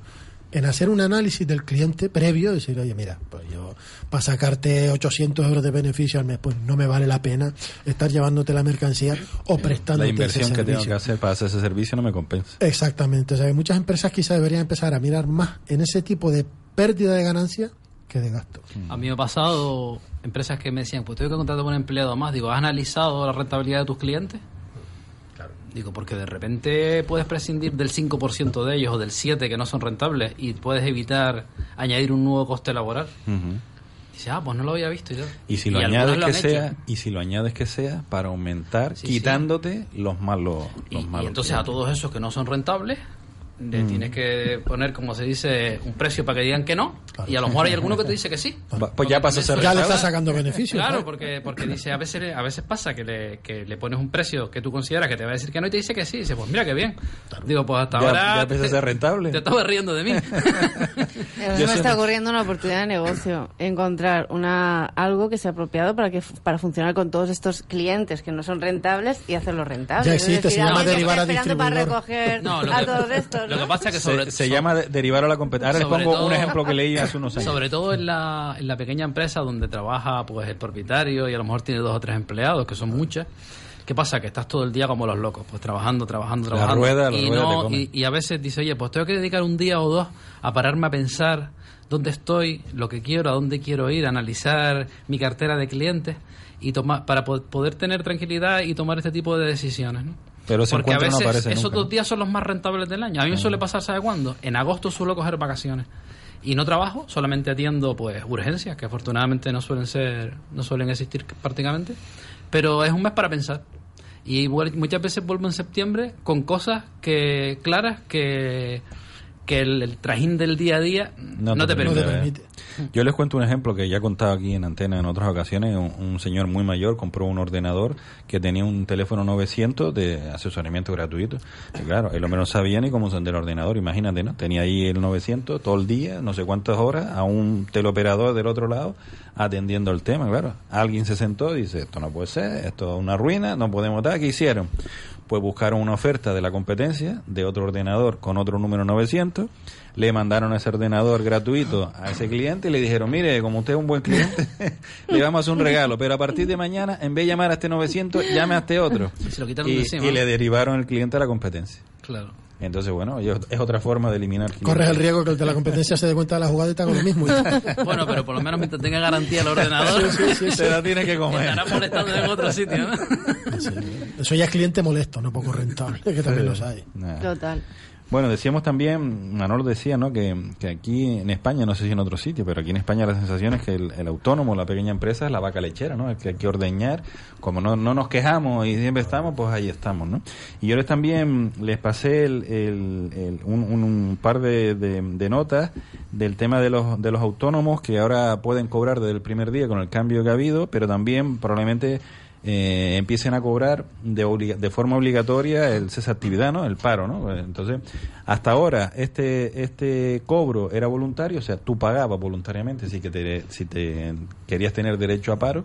en hacer un análisis del cliente previo, decir, oye, mira, pues yo para sacarte 800 euros de beneficio al mes, pues no me vale la pena estar llevándote la mercancía o prestando La inversión que tengo que hacer para hacer ese servicio no me compensa. Exactamente, o sea, que muchas empresas quizás deberían empezar a mirar más en ese tipo de pérdida de ganancia que de gasto. A mí me ha pasado empresas que me decían, pues tengo que contratar a un empleado más. Digo, ¿has analizado la rentabilidad de tus clientes? Digo, porque de repente puedes prescindir del 5% de ellos o del 7% que no son rentables y puedes evitar añadir un nuevo coste laboral. Ujú. Dice, ah, pues no lo había visto yo. Y si lo añades lo que sea, hecho. y si lo añades que sea para aumentar, Sí, quitándote los malos, Y, los y malos. entonces a todos esos que no son rentables, le Mm. tienes que poner, como se dice, un precio para que digan que no. Y a lo mejor hay alguno que te [laughs] dice que sí. Pues ya pasa a ser Ya le está sacando beneficio. Claro, porque, porque dice, a veces, a veces pasa que le, que le pones un precio que tú consideras que te va a decir que no y te dice que sí. Y dice, pues mira qué bien. Digo, pues hasta Ya- ahora. ya empieza a ser rentable. Te estabas riendo de mí. A mí Yo me está ocurriendo una oportunidad de negocio, encontrar una algo que sea apropiado para que para funcionar con todos estos clientes que no son rentables y hacerlo rentable. Ya existe, se llama derivar a esperando para distribuidor. recoger No, lo a que- todos estos. Lo que pasa es que Se, sobre, se so- llama de- derivar a la competencia. Ahora les pongo un ejemplo que leí hace unos años. Sobre todo en la, en la pequeña empresa donde trabaja pues el propietario y a lo mejor tiene dos o tres empleados, que son muchas. ¿Qué pasa? Que estás todo el día como los locos, pues trabajando, trabajando, La trabajando. rueda, la y, rueda no- y, y a veces dice, oye, pues tengo que dedicar un día o dos a pararme a pensar dónde estoy, lo que quiero, a dónde quiero ir, a analizar mi cartera de clientes y tomar para po- poder tener tranquilidad y tomar este tipo de decisiones, ¿no? Pero ese Porque a encuentro no veces aparece esos nunca, dos días son los más rentables del año. A mí me suele pasar, ¿sabe cuándo? En agosto suelo coger vacaciones. Y no trabajo, solamente atiendo pues urgencias, que afortunadamente no suelen ser, no suelen existir prácticamente. Pero es un mes para pensar. Y muchas veces vuelvo en septiembre con cosas que claras que, que el, el trajín del día a día no, te, permite. No te permite. Yo les cuento un ejemplo que ya he contado aquí en antena en otras ocasiones. Un, un señor muy mayor compró un ordenador que tenía un teléfono 900 de asesoramiento gratuito. Y claro, él hombre no sabía ni cómo encender el ordenador, imagínate, ¿no? Tenía ahí el 900 todo el día, no sé cuántas horas, a un teleoperador del otro lado atendiendo el tema, claro. Alguien se sentó y dice, esto no puede ser, esto es una ruina, no podemos dar. ¿Qué hicieron? Pues buscaron una oferta de la competencia de otro ordenador con otro número 900, le mandaron ese ordenador gratuito a ese cliente y le dijeron, mire, como usted es un buen cliente, [laughs] le vamos a hacer un regalo, pero a partir de mañana, en vez de llamar a este 900, llame a este otro. Y se lo quitaron de Y, encima. y le derivaron el cliente a la competencia. Claro. Entonces, bueno, es otra forma de eliminar clientes. Corres el riesgo que el de la competencia se dé cuenta de la jugada y te haga lo mismo. [laughs] Bueno, pero por lo menos mientras tenga garantía el ordenador, Se la tiene que comer. estará molestando en otro sitio, ¿no? Eso ya es cliente molesto, no poco rentable, que también los hay. Nah. Total. Bueno, decíamos también, Manolo decía, ¿no? Que, que aquí en España, no sé si en otro sitio, pero aquí en España la sensación es que el, autónomo, la pequeña empresa, es la vaca lechera, ¿no? El que hay que ordeñar. Como no, no nos quejamos y siempre estamos, pues ahí estamos, ¿no? Y yo les también les pasé el- el- un, un- un par de, de- de notas del tema de los, de los autónomos que ahora pueden cobrar desde el primer día con el cambio que ha habido, pero también probablemente eh, empiecen a cobrar de, obliga- de forma obligatoria el cese de actividad, ¿no? El paro, ¿no? Entonces, hasta ahora este este cobro era voluntario, o sea, tú pagabas voluntariamente si que te, si te querías tener derecho a paro,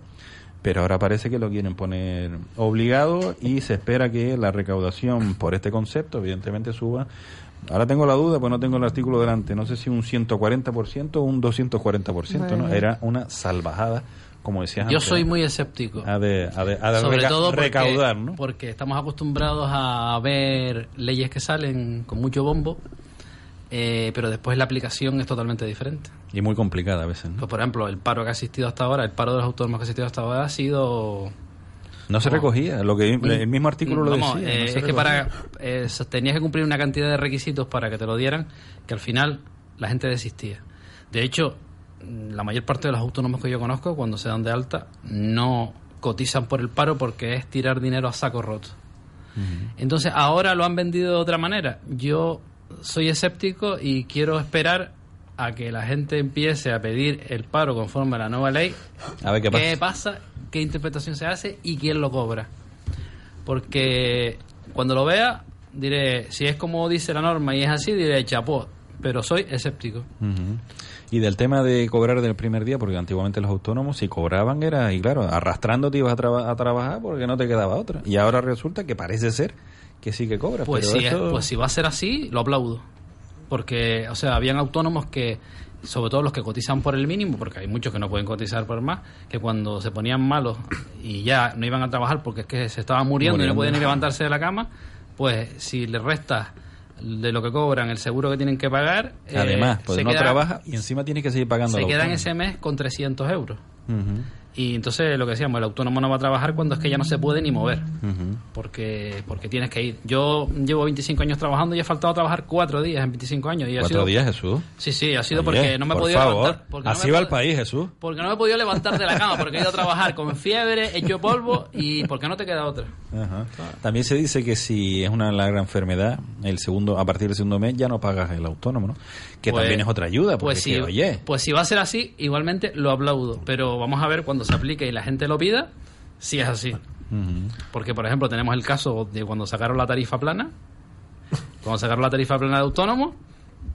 pero ahora parece que lo quieren poner obligado y se espera que la recaudación por este concepto, evidentemente, suba. Ahora tengo la duda, pues no tengo el artículo delante, no sé si un 140% o un 240%, ¿no? Era una salvajada, como decías Yo antes, soy muy escéptico. ha de, ha de- ha de Sobre reca- todo porque, recaudar, ¿no? porque estamos acostumbrados a ver leyes que salen con mucho bombo, eh, pero después la aplicación es totalmente diferente. Y muy complicada a veces, ¿no? Pues, por ejemplo, el paro que ha existido hasta ahora, el paro de los autónomos que ha existido hasta ahora ha sido... No se recogía, lo que el mismo artículo lo Vamos, decía. eh, no se es que para eh, tenías que cumplir una cantidad de requisitos para que te lo dieran, que al final la gente desistía. De hecho, la mayor parte de los autónomos que yo conozco, cuando se dan de alta, no cotizan por el paro porque es tirar dinero a saco roto. Entonces, ahora lo han vendido de otra manera. Yo soy escéptico y quiero esperar a que la gente empiece a pedir el paro conforme a la nueva ley A ver qué pasa. qué pasa, qué interpretación se hace y quién lo cobra. Porque cuando lo vea, diré, si es como dice la norma y es así, diré chapó, pero soy escéptico. Y del tema de cobrar del primer día, porque antiguamente los autónomos si cobraban era, y claro, arrastrando te ibas a, traba- a trabajar porque no te quedaba otra. Y ahora resulta que parece ser que sí que cobras. Pues pero si, es- pues si va a ser así, lo aplaudo. Porque, o sea, habían autónomos que, sobre todo los que cotizan por el mínimo, porque hay muchos que no pueden cotizar por más, que cuando se ponían malos y ya no iban a trabajar porque es que se estaban muriendo, y no podían ni levantarse de la cama, pues si le restas de lo que cobran el seguro que tienen que pagar, eh, Además, pues no queda- trabaja y encima tienes que seguir pagando se quedan ese mes con 300 euros. Y entonces lo que decíamos, el autónomo no va a trabajar cuando es que ya no se puede ni mover, porque porque tienes que ir. Yo llevo 25 años trabajando y he faltado trabajar cuatro días en 25 años. Y ha Cuatro sido- días, Jesús. Sí, sí, ha sido Oye, porque no me he podido favor, levantar. porque no Así me va el país, Jesús. Porque no me he podido levantar de la cama, porque he ido a trabajar con fiebre, hecho polvo y porque no te queda otra. También se dice que si es una larga enfermedad, el segundo a partir del segundo mes ya no pagas el autónomo, ¿no? Que Pues- también es otra ayuda, porque Pues si, oye, pues si va a ser así, igualmente lo aplaudo. Pero vamos a ver cuando se aplique y la gente lo pida, si es así. Porque, por ejemplo, tenemos el caso de cuando sacaron la tarifa plana. Cuando sacaron la tarifa plana de autónomo,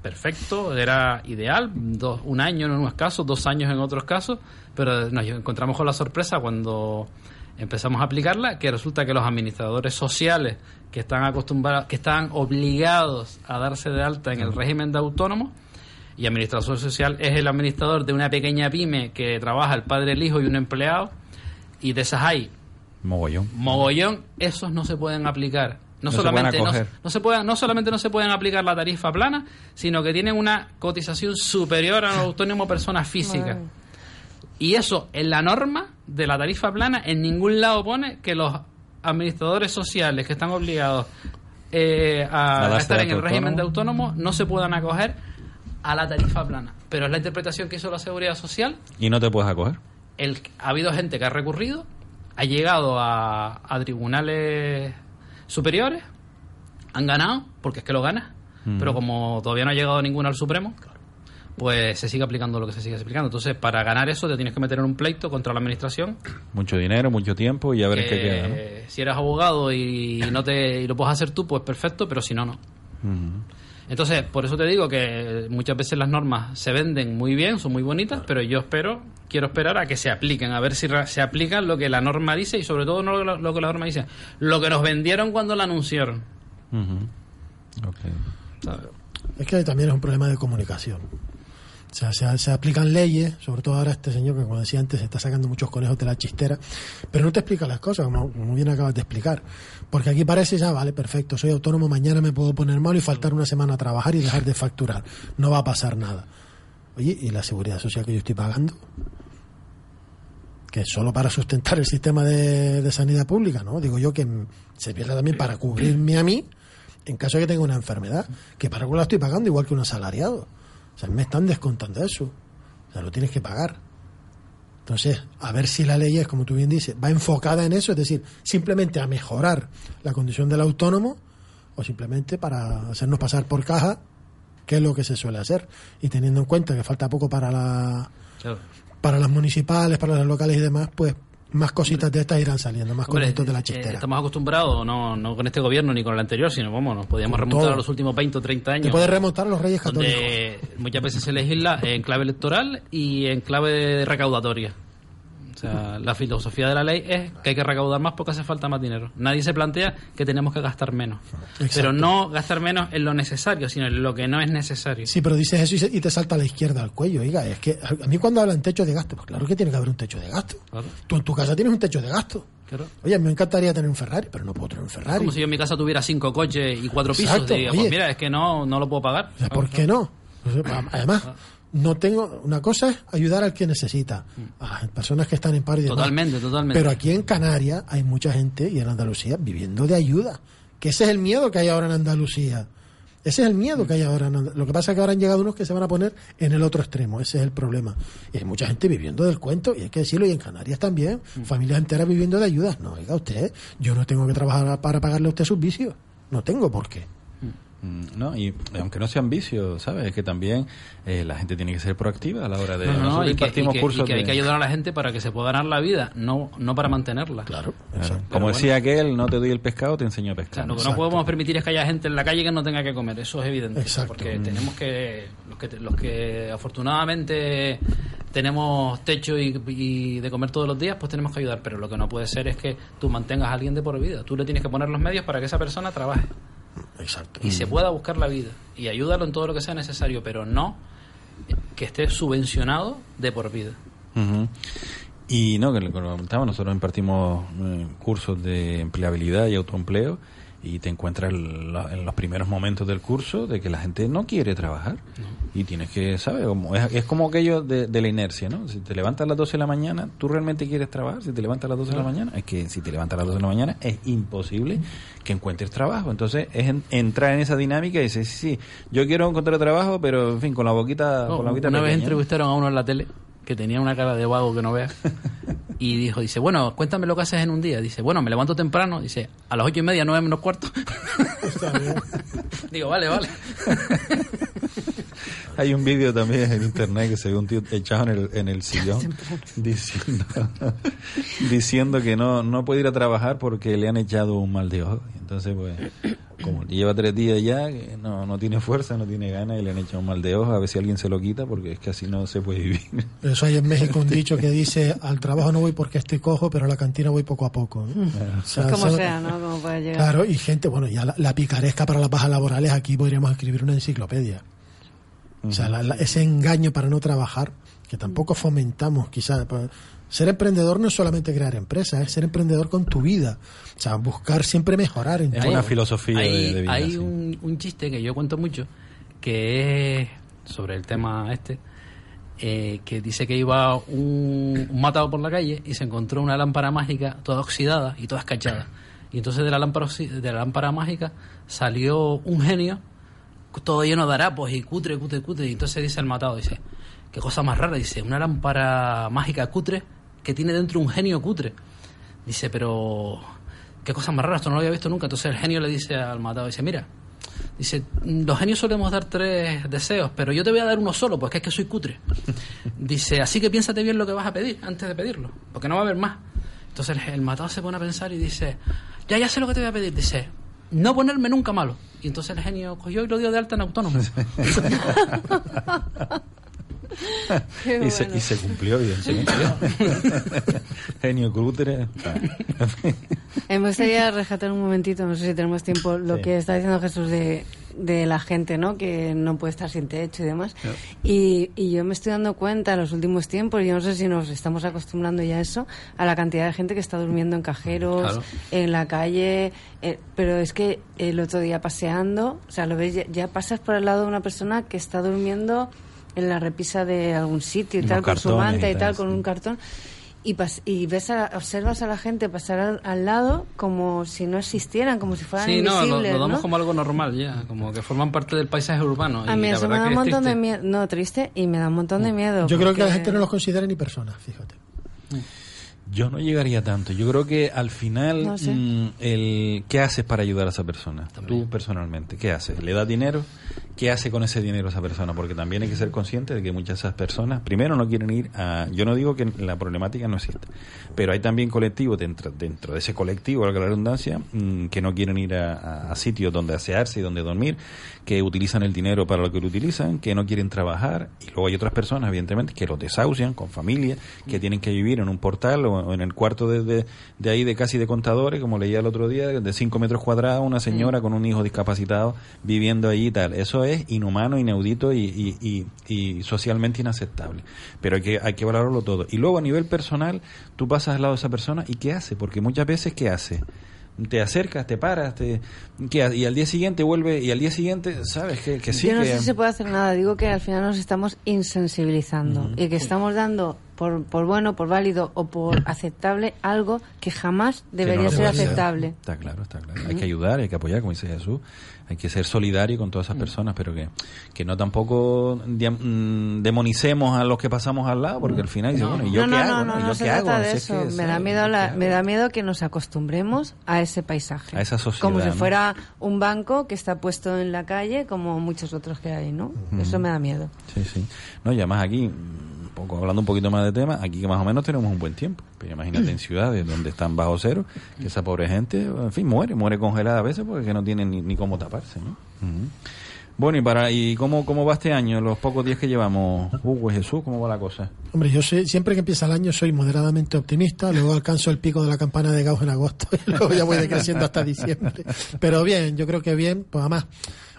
perfecto, era ideal. Dos, un año en unos casos, dos años en otros casos. Pero nos encontramos con la sorpresa cuando empezamos a aplicarla, que resulta que los administradores sociales que están acostumbrados, que están obligados a darse de alta en el régimen de autónomo, y administrador social es el administrador de una pequeña pyme que trabaja el padre, el hijo y un empleado, y de esas hay mogollón. mogollón, esos no se pueden aplicar. No, solamente no, se pueden, no solamente no se pueden aplicar la tarifa plana, sino que tienen una cotización superior al autónomo persona física. Madre. Y eso en la norma de la tarifa plana en ningún lado pone que los administradores sociales que están obligados eh, A estar en el régimen de autónomo no se puedan acoger a la tarifa plana. Pero es la interpretación que hizo la Seguridad Social Y no te puedes acoger. el, ha habido gente que ha recurrido, ha llegado a, a tribunales superiores, han ganado, porque es que lo ganas, Mm. Pero como todavía no ha llegado ninguna al Supremo, pues se sigue aplicando lo que se sigue aplicando. Entonces, para ganar eso, te tienes que meter en un pleito contra la administración. Mucho dinero, mucho tiempo y a ver que qué queda, ¿no? Si eres abogado y no te y lo puedes hacer tú, pues perfecto, pero si no, no. Entonces, por eso te digo que muchas veces las normas se venden muy bien, son muy bonitas, pero yo espero, quiero esperar a que se apliquen, a ver si ra- se aplican lo que la norma dice y sobre todo no lo, lo que la norma dice, lo que nos vendieron cuando la anunciaron. Ujú. Ok. ¿sabes? Es que también es un problema de comunicación. O sea, se, se aplican leyes, sobre todo ahora este señor que, como decía antes, se está sacando muchos conejos de la chistera, pero no te explica las cosas, como, bien acabas de explicar. Porque aquí parece ya, vale, perfecto, soy autónomo, mañana me puedo poner malo y faltar una semana a trabajar y dejar de facturar. No va a pasar nada. Oye, ¿y la seguridad social que yo estoy pagando? Que solo para sustentar el sistema de, sanidad pública, ¿no? Digo yo que se pierde también para cubrirme a mí en caso de que tenga una enfermedad, que para algo la estoy pagando igual que un asalariado. O sea, me están descontando eso. O sea, lo tienes que pagar. Entonces, a ver si la ley es, como tú bien dices, va enfocada en eso, es decir, simplemente a mejorar la condición del autónomo o simplemente para hacernos pasar por caja, que es lo que se suele hacer. Y teniendo en cuenta que falta poco para, la, para las municipales, para las locales y demás, pues más cositas de estas irán saliendo, más Hombre, de la eh, chistera. estamos acostumbrados, no, no con este gobierno ni con el anterior, sino vamos, nos podíamos Con remontar todo. a los últimos 20 o 30 años. Te puedes remontar a los reyes católicos. donde muchas veces se legisla en clave electoral y en clave recaudatoria. O sea, la filosofía de la ley es que hay que recaudar más porque hace falta más dinero. Nadie se plantea que tenemos que gastar menos. Pero no gastar menos en lo necesario, sino en lo que no es necesario. Sí, pero dices eso y, te salta a la izquierda al cuello. Oiga, es que a mí cuando hablan techo de gasto, pues claro que tiene que haber un techo de gasto. Claro. Tú en tu casa tienes un techo de gasto. Claro. Oye, me encantaría tener un Ferrari, pero no puedo tener un Ferrari. Como si yo en mi casa tuviera cinco coches y cuatro pisos. Exacto, pues mira, es que no, no lo puedo pagar. O sea, ¿Por qué no? Sea, Además, no tengo. Una cosa es ayudar al que necesita, a las personas que están en paro y demás. Totalmente, totalmente. Pero aquí en Canarias hay mucha gente y en Andalucía viviendo de ayuda. Que ese es el miedo que hay ahora en Andalucía. Ese es el miedo que hay ahora. En Andal- Lo que pasa es que ahora han llegado unos que se van a poner en el otro extremo. Ese es el problema. Y hay mucha gente viviendo del cuento, y hay que decirlo, y en Canarias también. Familias enteras viviendo de ayudas. No, oiga usted, yo no tengo que trabajar para pagarle a usted sus vicios. No tengo por qué. Mm, No, y aunque no sean vicios, ¿sabes? Es que también eh, la gente tiene que ser proactiva a la hora de... No, no, nosotros y que, y que- y cursos hay que ayudar a la gente para que se pueda ganar la vida, no, no para mantenerla. Claro. Claro. Como decía aquel, no te doy el pescado, te enseño a pescar. lo que no podemos permitir es que haya gente en la calle que no tenga que comer, eso es evidente. Exacto. Porque tenemos que los, que, los que afortunadamente tenemos techo y, y de comer todos los días, pues tenemos que ayudar. Pero lo que no puede ser es que tú mantengas a alguien de por vida. Tú le tienes que poner los medios para que esa persona trabaje Exacto. y se pueda buscar la vida. Y ayúdalo en todo lo que sea necesario, pero no que esté subvencionado de por vida. Y no, que lo comentaba, nosotros impartimos eh, cursos de empleabilidad y autoempleo y te encuentras en la- en los primeros momentos del curso de que la gente no quiere trabajar y tienes que, ¿sabes? Como- es, es como aquello de, de la inercia, ¿no? Si te levantas a las 12 de la mañana, ¿tú realmente quieres trabajar? Si te levantas a las 12 de la mañana, es que si te levantas a las 12 de la mañana es imposible que encuentres trabajo. Entonces es en- entrar en esa dinámica y decir, sí, sí, yo quiero encontrar trabajo, pero en fin, con la boquita, No, con la boquita una vez entrevistaron a uno en la tele que tenía una cara de vago que no veas y dijo, dice, bueno, cuéntame lo que haces en un día. Dice, bueno, me levanto temprano, dice, a las ocho y media, nueve menos cuarto. [laughs] Digo, vale, vale. [laughs] Hay un vídeo también en internet que se ve un tío echado en el, en el sillón [laughs] diciendo, diciendo que no, no puede ir a trabajar porque le han echado un mal de ojo. Entonces, pues, como lleva tres días ya, que no, no tiene fuerza, no tiene ganas y le han echado un mal de ojo, a ver si alguien se lo quita porque es que así no se puede vivir. Eso hay en México un [laughs] dicho que dice, al trabajo no voy porque estoy cojo, pero a la cantina voy poco a poco. ¿no? O sea, Como eso- sea, ¿no? Como pueda llegar. Claro, y gente, bueno, ya la, la picaresca para las bajas laborales, aquí podríamos escribir una enciclopedia. O sea, la- la- ese engaño para no trabajar, que tampoco fomentamos, quizás. Ser emprendedor no es solamente crear empresas, es ser emprendedor con tu vida. O sea, buscar siempre mejorar en Es todo. una filosofía de- hay, de vida, hay sí. un, un chiste que yo cuento mucho que es sobre el tema este eh, que dice que iba un, un matado por la calle y se encontró una lámpara mágica toda oxidada y toda escachada y entonces de la lámpara de la lámpara mágica salió un genio todo lleno de harapos y cutre, cutre, cutre. Y entonces dice el matado, dice, qué cosa más rara, dice, una lámpara mágica cutre que tiene dentro un genio cutre. Dice, pero qué cosa más rara, esto no lo había visto nunca. Entonces el genio le dice al matado, dice, mira, Dice, los genios solemos dar tres deseos, pero yo te voy a dar uno solo, porque es que soy cutre. [laughs] Dice, así que piénsate bien lo que vas a pedir antes de pedirlo, porque no va a haber más. Entonces el, el matado se pone a pensar y dice, ya, ya sé lo que te voy a pedir. Dice, no ponerme nunca malo. Y entonces el genio cogió y lo dio de alta en autónomo. [laughs] [laughs] Y, se, bueno. y se cumplió bien. ¿sí? [laughs] Genio Crutere. Eh, Me gustaría rescatar un momentito, no sé si tenemos tiempo, lo Sí. que está diciendo Jesús de, de la gente, ¿no? Que no puede estar sin techo y demás. Y, y yo me estoy dando cuenta en los últimos tiempos, yo no sé si nos estamos acostumbrando ya a eso, a la cantidad de gente que está durmiendo en cajeros, Claro. en la calle. eh, pero es que el otro día paseando, o sea, lo ves, ya, ya pasas por el lado de una persona que está durmiendo en la repisa de algún sitio y Unos tal, con su manta y y tal, con un cartón. Y, pas- y ves a, observas a la gente pasar al, al lado como si no existieran, como si fueran Sí, no, lo, invisibles, lo damos ¿no? como algo normal ya, como que forman parte del paisaje urbano. A y mí la eso me da un montón de miedo. No, triste, y me da un montón de miedo. Yo creo que la gente no los considera ni personas, fíjate. Yo no llegaría tanto. Yo creo que al final, No sé. mm, el, ¿qué haces para ayudar a esa persona? Tú personalmente, ¿qué haces? ¿Le das dinero? ¿Qué hace con ese dinero esa persona? Porque también hay que ser consciente de que muchas de esas personas, primero, no quieren ir a... Yo no digo que la problemática no existe, pero hay también colectivos dentro, dentro de ese colectivo, la redundancia, mm, que no quieren ir a, a- a sitios donde asearse y donde dormir, que utilizan el dinero para lo que lo utilizan, que no quieren trabajar, y luego hay otras personas, evidentemente, que los desahucian con familia, que tienen que vivir en un portal o, en el cuarto de, de, de ahí de casi de contadores, como leía el otro día, de 5 metros cuadrados, una señora con un hijo discapacitado viviendo ahí y tal. Eso es inhumano, inaudito y, y, y, y socialmente inaceptable. Pero hay que, hay que valorarlo todo. Y luego a nivel personal, tú pasas al lado de esa persona y ¿qué hace? Porque muchas veces, ¿qué hace? Te acercas, te paras, te, ¿qué hace? y al día siguiente vuelve, y al día siguiente, ¿sabes? Que, que sí, Yo no que... sé si se puede hacer nada. Digo que al final nos estamos insensibilizando y que estamos dando por, por bueno, por válido o por aceptable algo que jamás debería ser aceptable. Está claro, está claro. Hay que ayudar, hay que apoyar, como dice Jesús. Hay que ser solidario con todas esas personas, pero que, que no tampoco mm, demonicemos a los que pasamos al lado, porque al final dice, bueno, ¿y yo no, qué hago? no, ¿Y no, yo no se qué hago? trata de Si es eso. que, me da miedo me da miedo que nos acostumbremos a ese paisaje. A esa sociedad, Como si fuera un banco que está puesto en la calle, como muchos otros que hay, ¿no? Eso me da miedo. Sí, sí. No, y además aquí, poco, hablando un poquito más de tema, aquí que más o menos tenemos un buen tiempo. Pero imagínate en ciudades donde están bajo cero, que esa pobre gente, en fin, muere, muere congelada a veces porque no tiene ni, ni cómo taparse, ¿no? Ujú. Bueno, y para y cómo, cómo va este año, los pocos días que llevamos, Hugo y Jesús, ¿cómo va la cosa? Hombre, yo soy, siempre que empieza el año soy moderadamente optimista, luego alcanzo el pico de la campana de Gauss en agosto [laughs] y luego ya voy decreciendo hasta diciembre. Pero bien, yo creo que bien, pues además,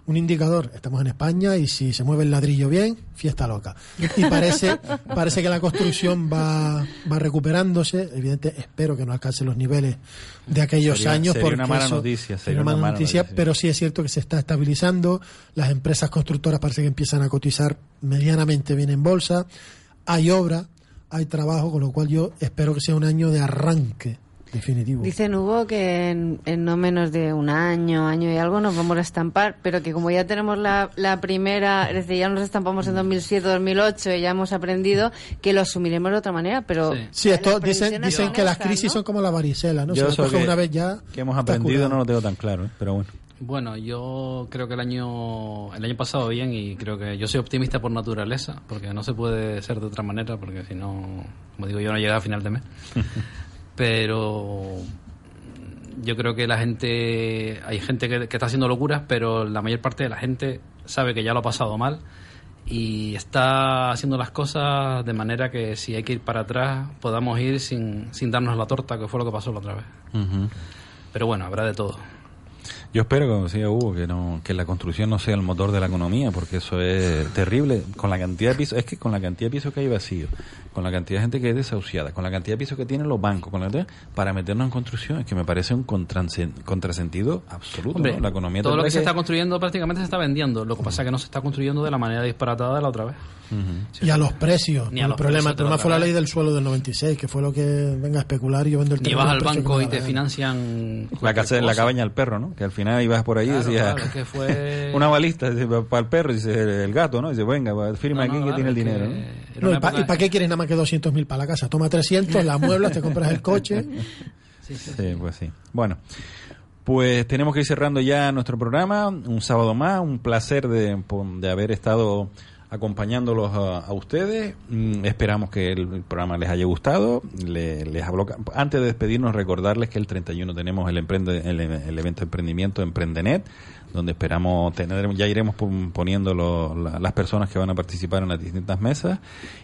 un indicador, estamos en España y si se mueve el ladrillo bien, fiesta loca. Y parece, [laughs] parece que la construcción va, va recuperándose, evidente, espero que no alcance los niveles de aquellos Sería- años. sería porque una mala eso- noticia, sería una mala noticia, pero sí es cierto que se está estabilizando, las empresas constructoras parece que empiezan a cotizar medianamente bien en bolsa, hay obra, hay trabajo, con lo cual yo espero que sea un año de arranque definitivo. Dicen Hugo que en, en no menos de un año, año y algo nos vamos a estampar, pero que como ya tenemos la, la primera, es decir, ya nos estampamos en 2007, 2008 y ya hemos aprendido que lo asumiremos de otra manera, pero Sí. Sí, esto dicen, dicen que las crisis ¿no? son como la varicela, ¿no? Yo Se que- una vez ya. que hemos aprendido no lo tengo tan claro, ¿eh? pero bueno. Bueno, yo creo que el año el año pasado bien y creo que yo soy optimista por naturaleza, porque no se puede ser de otra manera, porque si no, como digo, yo no llega a final de mes. [laughs] pero yo creo que la gente, hay gente que, que está haciendo locuras, pero la mayor parte de la gente sabe que ya lo ha pasado mal y está haciendo las cosas de manera que si hay que ir para atrás podamos ir sin, sin darnos la torta, que fue lo que pasó la otra vez. Pero bueno, habrá de todo. Yo espero, como decía Hugo, que no que la construcción no sea el motor de la economía, porque eso es terrible. Con la cantidad de pisos, es que con la cantidad de pisos que hay vacíos, con la cantidad de gente que es desahuciada, con la cantidad de pisos que tienen los bancos, con la cantidad- para meternos en construcción, es que me parece un contrasen- contrasentido absoluto. Hombre, ¿no? La economía todo lo que, se está construyendo prácticamente se está vendiendo. Lo que pasa es que no se está construyendo de la manera disparatada de la otra vez. Y a los precios. Ni a el los problema, precios el te lo problema fue la ley del suelo del 96, que fue lo que venga a especular y yo vendo el Y terreno vas al al banco y te financian. La, casa, la cabaña del perro, ¿no? Que al final ibas por ahí y Claro, decías... claro, que fue- [laughs] Una balista para el perro, dice el gato, ¿no? Dice, venga, firma No, aquí no, que claro, tiene el que dinero, ¿no? ¿y para época- qué quieres nada más que 200.000 para la casa? Toma 300, la mueblas, te compras el coche. [laughs] Sí, sí. Sí, pues sí. Bueno, Pues tenemos que ir cerrando ya nuestro programa, un sábado más, un placer de, de haber estado acompañándolos a, ustedes. Mm, esperamos que el, programa les haya gustado. les hablo, antes de despedirnos, recordarles que el 31 tenemos el, emprende, el, evento de emprendimiento Emprendenet, donde esperamos tener, ya iremos poniendo las personas que van a participar en las distintas mesas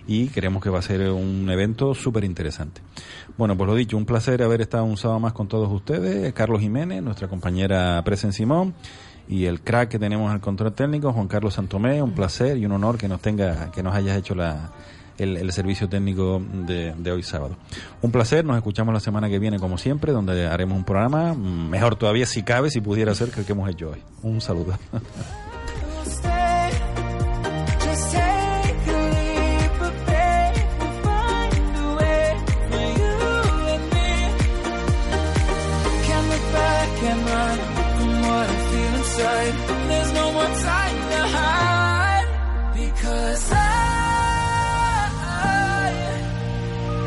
y creemos que va a ser un evento súper interesante. Bueno, pues lo dicho, un placer haber estado un sábado más con todos ustedes. Carlos Jiménez, nuestra compañera Presen Simón y el crack que tenemos en el control técnico, Juan Carlos Santomé, un placer y un honor que nos tenga, que nos hayas hecho la, el, servicio técnico de, de, hoy sábado. Un placer, nos escuchamos la semana que viene como siempre, donde haremos un programa, mejor todavía si cabe, si pudiera ser que el que hemos hecho hoy. Un saludo. [laughs] time. There's no more time to hide because I,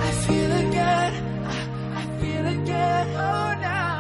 I feel again. I, I feel again. Oh, now.